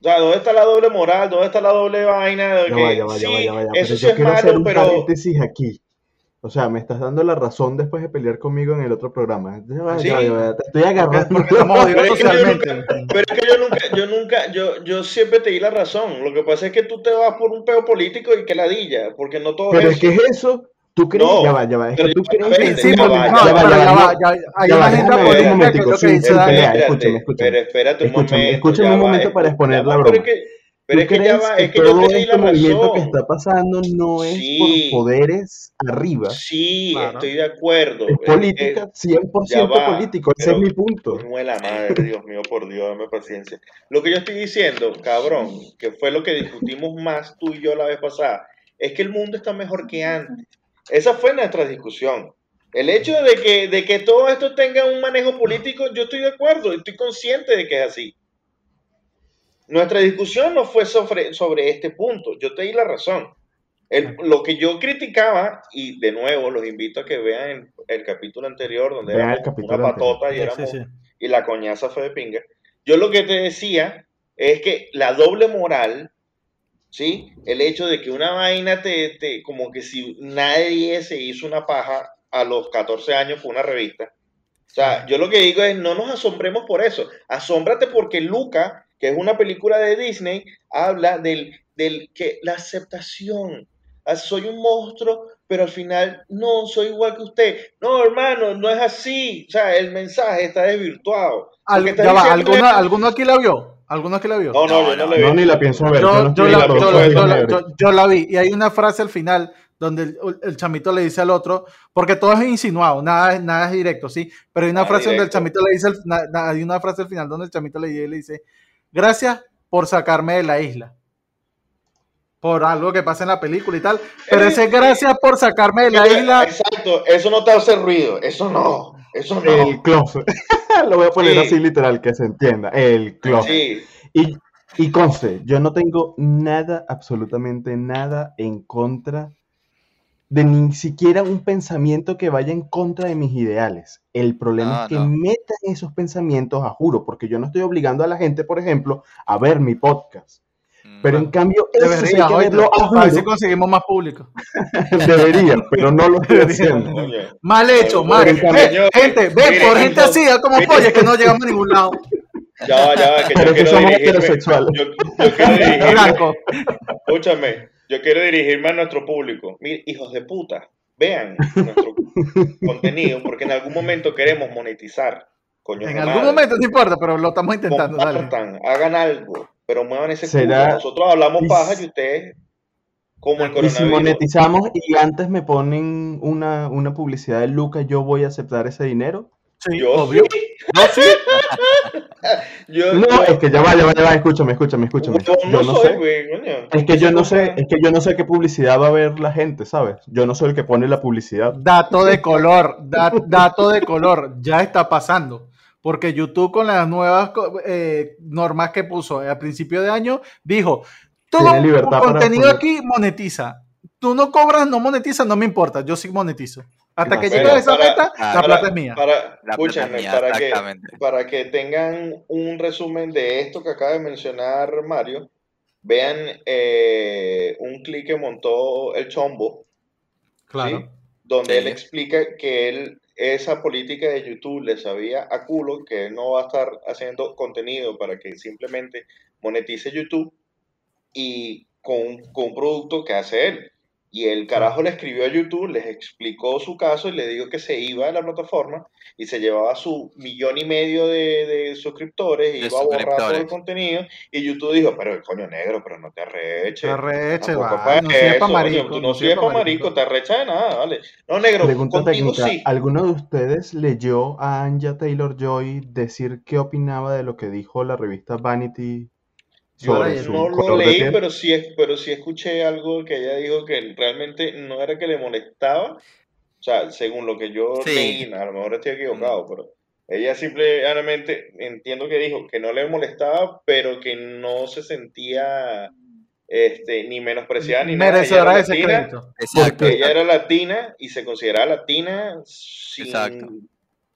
O sea, ¿dónde está la doble moral? ¿Dónde está la doble vaina? De que, ya sí, eso sí es malo, pero... aquí. O sea, me estás dando la razón después de pelear conmigo en el otro programa. ¿Sí? te estoy agarrando. Porque pero, es que yo nunca, pero es que yo nunca, yo nunca, yo, yo siempre te di la razón. Lo que pasa es que tú te vas por un peo político y que ladilla, porque no todo pero es que es eso. ¿Tú crees? No, ya va, ya va. Es que tú crees. Sí, ya va, ya va, ya va. Hay una gente política que lo que dice. Escúchame, escúchame. Pero espérate un momento. Escúchame un momento para exponer la broma. Pero es que ya va, es que todo yo este movimiento que está pasando no es por poderes arriba. Sí, estoy de acuerdo. Es política, 100% político, ese es mi punto. No es la madre, Dios mío, por Dios, dame paciencia. Lo que yo estoy diciendo, cabrón, que fue lo que discutimos más tú y yo la vez pasada, es que el mundo está mejor que antes. Esa fue nuestra discusión. El hecho de que, de que todo esto tenga un manejo político, yo estoy de acuerdo, estoy consciente de que es así. Nuestra discusión no fue sobre, sobre este punto, yo te di la razón. lo que yo criticaba, y de nuevo los invito a que vean el, capítulo anterior, donde era una patota y, y la coñaza fue de pinga, yo lo que te decía es que la doble moral, ¿sí? El hecho de que una vaina te, te como que si nadie se hizo una paja a los 14 años con una revista. O sea, yo lo que digo es, no nos asombremos por eso. Asómbrate porque Luca que es una película de Disney, habla del, del que la aceptación. Ah, soy un monstruo, pero al final no soy igual que usted. No, hermano, no es así. O sea, el mensaje está desvirtuado. ¿alguno, aquí la vio? ¿Alguno aquí la vio? No, no, no, no, ni la pienso ver. Yo, la, vi. Y hay una frase al final donde el, chamito le dice al otro, porque todo es insinuado, nada, nada es directo, ¿sí? Pero hay una frase donde el chamito le dice, hay una frase al final donde el chamito le, le dice, Gracias por sacarme de la isla. Por algo que pasa en la película y tal. Pero ese gracias por sacarme de la isla. Exacto, eso no te hace ruido. Eso no. Eso no. El closet. Lo voy a poner así literal, que se entienda. El closet. Sí. Y, y conste, yo no tengo nada, absolutamente nada en contra de ni siquiera un pensamiento que vaya en contra de mis ideales. El problema es que metan esos pensamientos a juro, porque yo no estoy obligando a la gente, por ejemplo, a ver mi podcast. Mm. Pero en cambio, debería verlo a ver si conseguimos más público. debería, pero no lo estoy haciendo. Mal hecho, mal. gente, ven, por gente así, como pollo, que no llegamos a ningún lado. Ya va, ya va, que yo quiero dirigirme. Yo, yo quiero dirigirme. Escúchame, yo quiero dirigirme a nuestro público. Mira, hijos de puta, vean nuestro contenido porque en algún momento queremos monetizar. Coño en algún momento no importa, pero lo estamos intentando. hagan algo, pero muevan ese culo. Nosotros hablamos paja y ustedes como el Y si monetizamos y antes me ponen una, una publicidad de Lucas, yo voy a aceptar ese dinero. Sí, yo obvio. No, sí. no, es que ya va, ya va, ya va, escúchame, escúchame, escúchame. yo no sé. Es que yo no sé, es que yo no sé qué publicidad va a ver la gente, ¿sabes? Yo no soy el que pone la publicidad. Dato de color, dato de color, ya está pasando. Porque YouTube con las nuevas eh, normas que puso al principio de año, dijo, todo contenido aquí monetiza. Tú no cobras, no monetiza, no me importa, yo sí monetizo. Hasta que llegue a esa meta, la plata es mía. Para, escúchenme, para, que, para que tengan un resumen de esto que acaba de mencionar Mario, vean eh, un clic que montó el Chombo, claro. donde él explica que él esa política de YouTube le sabía a culo que él no va a estar haciendo contenido para que simplemente monetice YouTube y con, con un producto que hace él. Y el carajo le escribió a YouTube, les explicó su caso y le dijo que se iba a la plataforma y se llevaba su millón y medio de, suscriptores y iba a borrar todo el contenido. Y YouTube dijo, pero el coño negro, pero no te arreche. Te arreche, va. No sirve para marico. no sirve para marico, te arrecha de nada, vale. No, negro, Pregunta técnica, sí. ¿Alguno de ustedes leyó a Anja Taylor-Joy decir qué opinaba de lo que dijo la revista Vanity yo no lo leí, pero sí, pero sí escuché algo que ella dijo que realmente no era que le molestaba. O sea, según lo que yo leí, a lo mejor estoy equivocado, mm. pero ella simplemente entiendo que dijo que no le molestaba, pero que no se sentía este, ni menospreciada ni nada. Ella era, latina, porque ella era latina y se consideraba latina sin, Exacto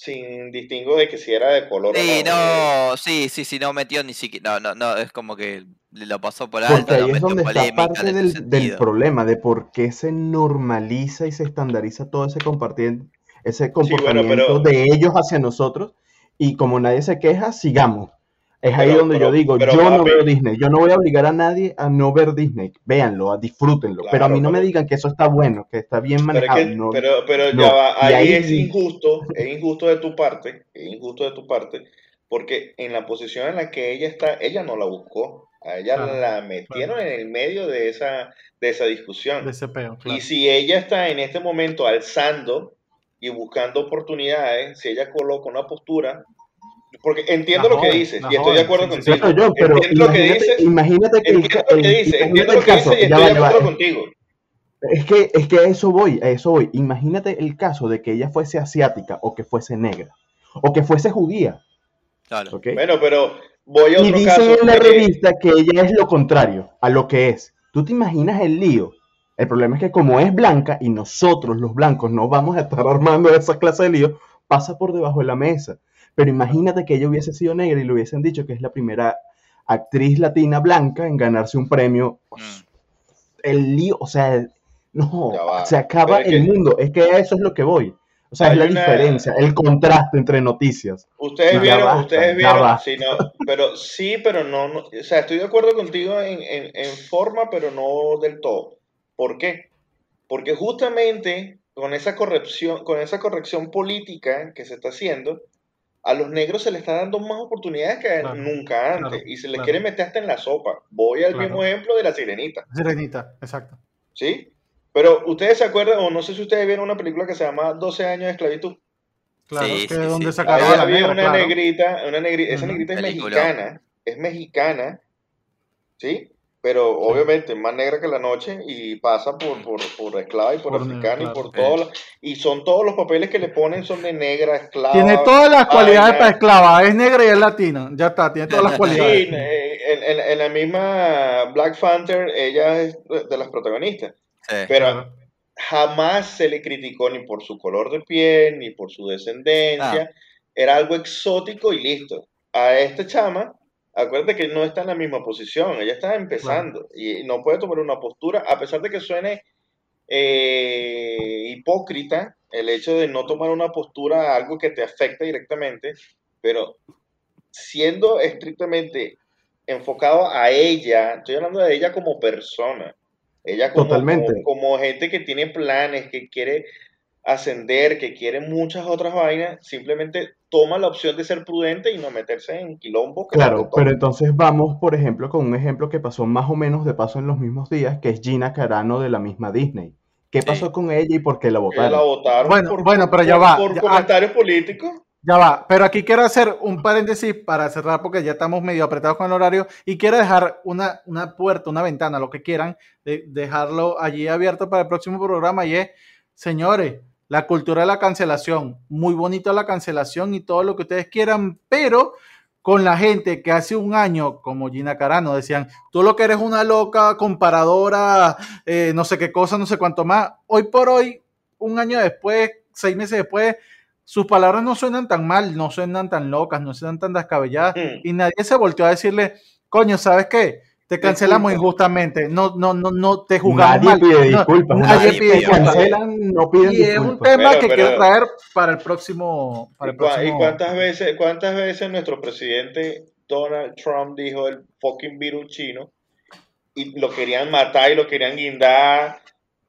sin distingo de que si era de color sí, no. sí, sí, sí, no metió ni siquiera, no, no, no, es como que lo pasó por alto. Porque ahí es donde está parte del, problema, de por qué se normaliza y se estandariza todo ese compartir, ese comportamiento de ellos hacia nosotros, y como nadie se queja, sigamos. Es ahí donde yo digo, yo no veo Disney, yo no voy a obligar a nadie a no ver Disney, véanlo, disfrútenlo, pero a mí no me digan que eso está bueno, que está bien manejado. Pero, pero, ya va, ahí, es injusto, es injusto de tu parte, es injusto de tu parte, porque en la posición en la que ella está, ella no la buscó. A ella la metieron en el medio de esa, de esa discusión. Y si ella está en este momento alzando y buscando oportunidades, si ella coloca una postura, porque entiendo lo que dices y estoy de acuerdo contigo. pero entiendo lo que dices. Imagínate que entiendo lo que dices, entiendo lo que dices y estoy de acuerdo contigo. Es que, es que a eso voy, a eso voy. Imagínate el caso de que ella fuese asiática o que fuese negra o que fuese judía. Claro. Bueno, pero voy a otro Y dice en la revista que ella es lo contrario a lo que es. ¿Tú te imaginas el lío? El problema es que como es blanca y nosotros los blancos no vamos a estar armando esa clase de lío, pasa por debajo de la mesa. Pero imagínate que ella hubiese sido negra y le hubiesen dicho que es la primera actriz latina blanca en ganarse un premio. Mm. El lío, o sea, no, se acaba el mundo. Es que a eso es lo que voy. O sea, es la diferencia, el contraste entre noticias. Ustedes vieron, ustedes vieron, sí, no, pero sí, pero no, o sea, estoy de acuerdo contigo en, en, forma, pero no del todo. ¿Por qué? Porque justamente con esa corrección, con esa corrección política que se está haciendo, a los negros se les está dando más oportunidades que nunca antes y se les quiere meter hasta en la sopa. Voy al mismo ejemplo de la sirenita. Sirenita, exacto. ¿Sí? Pero ustedes se acuerdan, o no sé si ustedes vieron una película que se llama 12 años de esclavitud. Claro, que es donde sacaron a la había una negrita, una negrita, esa negrita es mexicana, es mexicana, ¿sí? Pero obviamente más negra que la noche y pasa por, por, por esclava y por, africana y por todo. Y son todos los papeles que le ponen son de negra, esclava. Tiene todas las cualidades para esclava, es negra y es latina, ya está, tiene todas las cualidades. Sí, en, en la misma Black Panther, ella es de las protagonistas. Pero jamás se le criticó ni por su color de piel, ni por su descendencia. Ah. Era algo exótico y listo. A este chama, acuérdate que no está en la misma posición, ella está empezando y no puede tomar una postura, a pesar de que suene eh, hipócrita el hecho de no tomar una postura a algo que te afecta directamente, pero siendo estrictamente enfocado a ella, estoy hablando de ella como persona, ella como, Totalmente. Como, gente que tiene planes, que quiere ascender, que quiere muchas otras vainas, simplemente toma la opción de ser prudente y no meterse en quilombo. claro, pero entonces vamos, por ejemplo, con un ejemplo que pasó más o menos de paso en los mismos días, que es Gina Carano de la misma Disney. ¿Qué pasó con ella y por qué la votaron? La votaron bueno, por, bueno, pero ya va. Por comentarios políticos. Ya va, pero aquí quiero hacer un paréntesis para cerrar porque ya estamos medio apretados con el horario y quiero dejar una, una puerta, una ventana, lo que quieran, de dejarlo allí abierto para el próximo programa y es, señores, la cultura de la cancelación, muy bonita la cancelación y todo lo que ustedes quieran, pero con la gente que hace un año, como Gina Carano, decían, tú lo que eres una loca comparadora, eh, no sé qué cosa, no sé cuánto más, hoy por hoy, un año después, seis meses después, sus palabras no suenan tan mal, no suenan tan locas, no suenan tan descabelladas, mm. y nadie se volteó a decirle, coño, ¿sabes qué? Te cancelamos injustamente, no, no, no, no te jugamos nadie Pide disculpas, nadie, pide disculpas. no piden y es un tema que quiero traer para el próximo. Para el próximo... ¿Y cuántas veces, cuántas veces nuestro presidente Donald Trump dijo el fucking virus chino y lo querían matar y lo querían guindar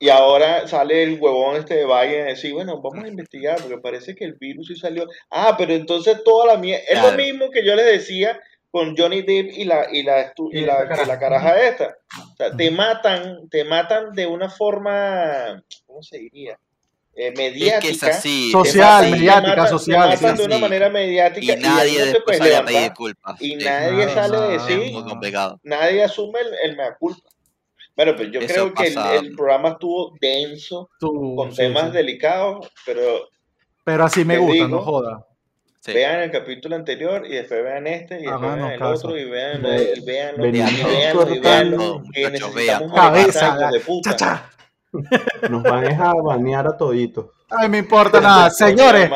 y ahora sale el huevón este de Biden y decir, bueno, vamos a investigar, porque parece que el virus sí salió. Ah, pero entonces toda la mierda. Es lo mismo que yo les decía con Johnny Depp y la, y la, y la, la caraja esta. O sea, te matan, te matan de una forma, ¿cómo se diría? Eh, mediática. Es así, social, mediática, social. Te matan de una manera mediática y nadie y después sale a pedir culpa. Y nadie sale a decir, nadie asume el, el mea culpa. Bueno, pues yo creo que el, programa estuvo denso, con temas delicados, pero... Pero así me gusta, no joda. Vean el capítulo anterior y después vean este y después vean el otro y vean, y vean, y vean, y vean, que necesitamos cabeza de puta. Nos van a banear a toditos. Ay, me importa nada. Señores,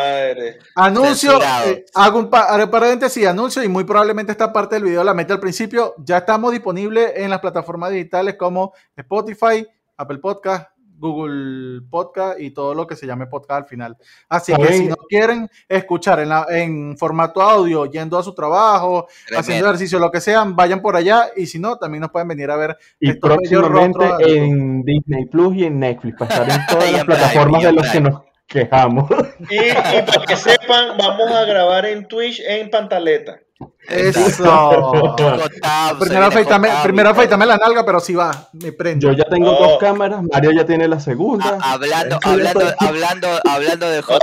anuncio, eh, hago un paréntesis, anuncio y muy probablemente esta parte del video la mete al principio. Ya estamos disponibles en las plataformas digitales como Spotify, Apple Podcast, Google Podcast y todo lo que se llame podcast al final. Así que si no quieren escuchar en, la, en formato audio, yendo a su trabajo, haciendo ejercicio, lo que sean, vayan por allá y si no, también nos pueden venir a ver. Y próximamente en Disney Plus y en Netflix, para estar en todas las plataformas de los que nos quejamos. Y, y para que sepan, vamos a grabar en Twitch en pantaleta. Eso. primero afeitame, primero la nalga, pero sí va, me prendo. Yo ya tengo dos oh. cámaras, Mario ya tiene la segunda. hablando, hablando, hablando, hablando de Hot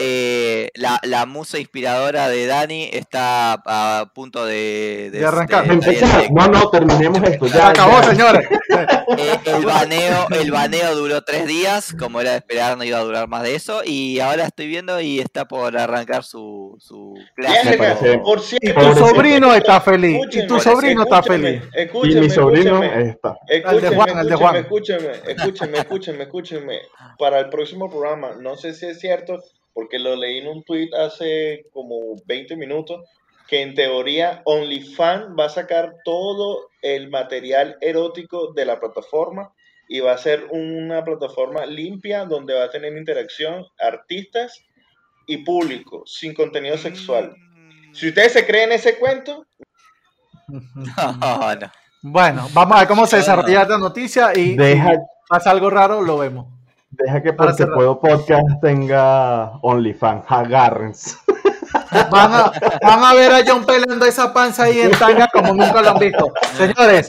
eh, la, la, musa inspiradora de Dani está a punto de, de, arrancar. no, no, terminemos esto. Ya, acabó, señores. Eh, el, baneo, el baneo duró tres días, como era de esperar, no iba a durar más de eso. Y ahora estoy viendo y está por arrancar su, su clase. Por cierto, sobrino está feliz. Y tu sobrino está feliz. y mi sobrino está. Escúcheme, escúcheme, escúcheme, escúcheme, escúcheme. Para el próximo programa, no sé si es cierto, porque lo leí en un tweet hace como 20 minutos, que en teoría OnlyFans va a sacar todo el material erótico de la plataforma y va a ser una plataforma limpia donde va a tener interacción artistas y público sin contenido sexual. Si ustedes se creen ese cuento. Bueno, vamos a ver cómo se desarrolla esta noticia y deja, si pasa algo raro, lo vemos. Deja que porque puedo podcast tenga OnlyFans, agárrense. Van a, van a ver a John pelando esa panza ahí en tanga como nunca lo han visto. Señores,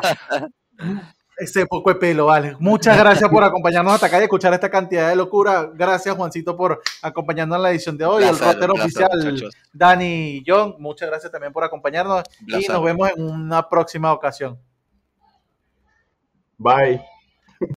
ese poco de pelo, vale. Muchas gracias por acompañarnos hasta acá y escuchar esta cantidad de locura. Gracias, Juancito, por acompañarnos en la edición de hoy. el rotero oficial, Dani y John. Muchas gracias también por acompañarnos. Y nos vemos en una próxima ocasión. Bye.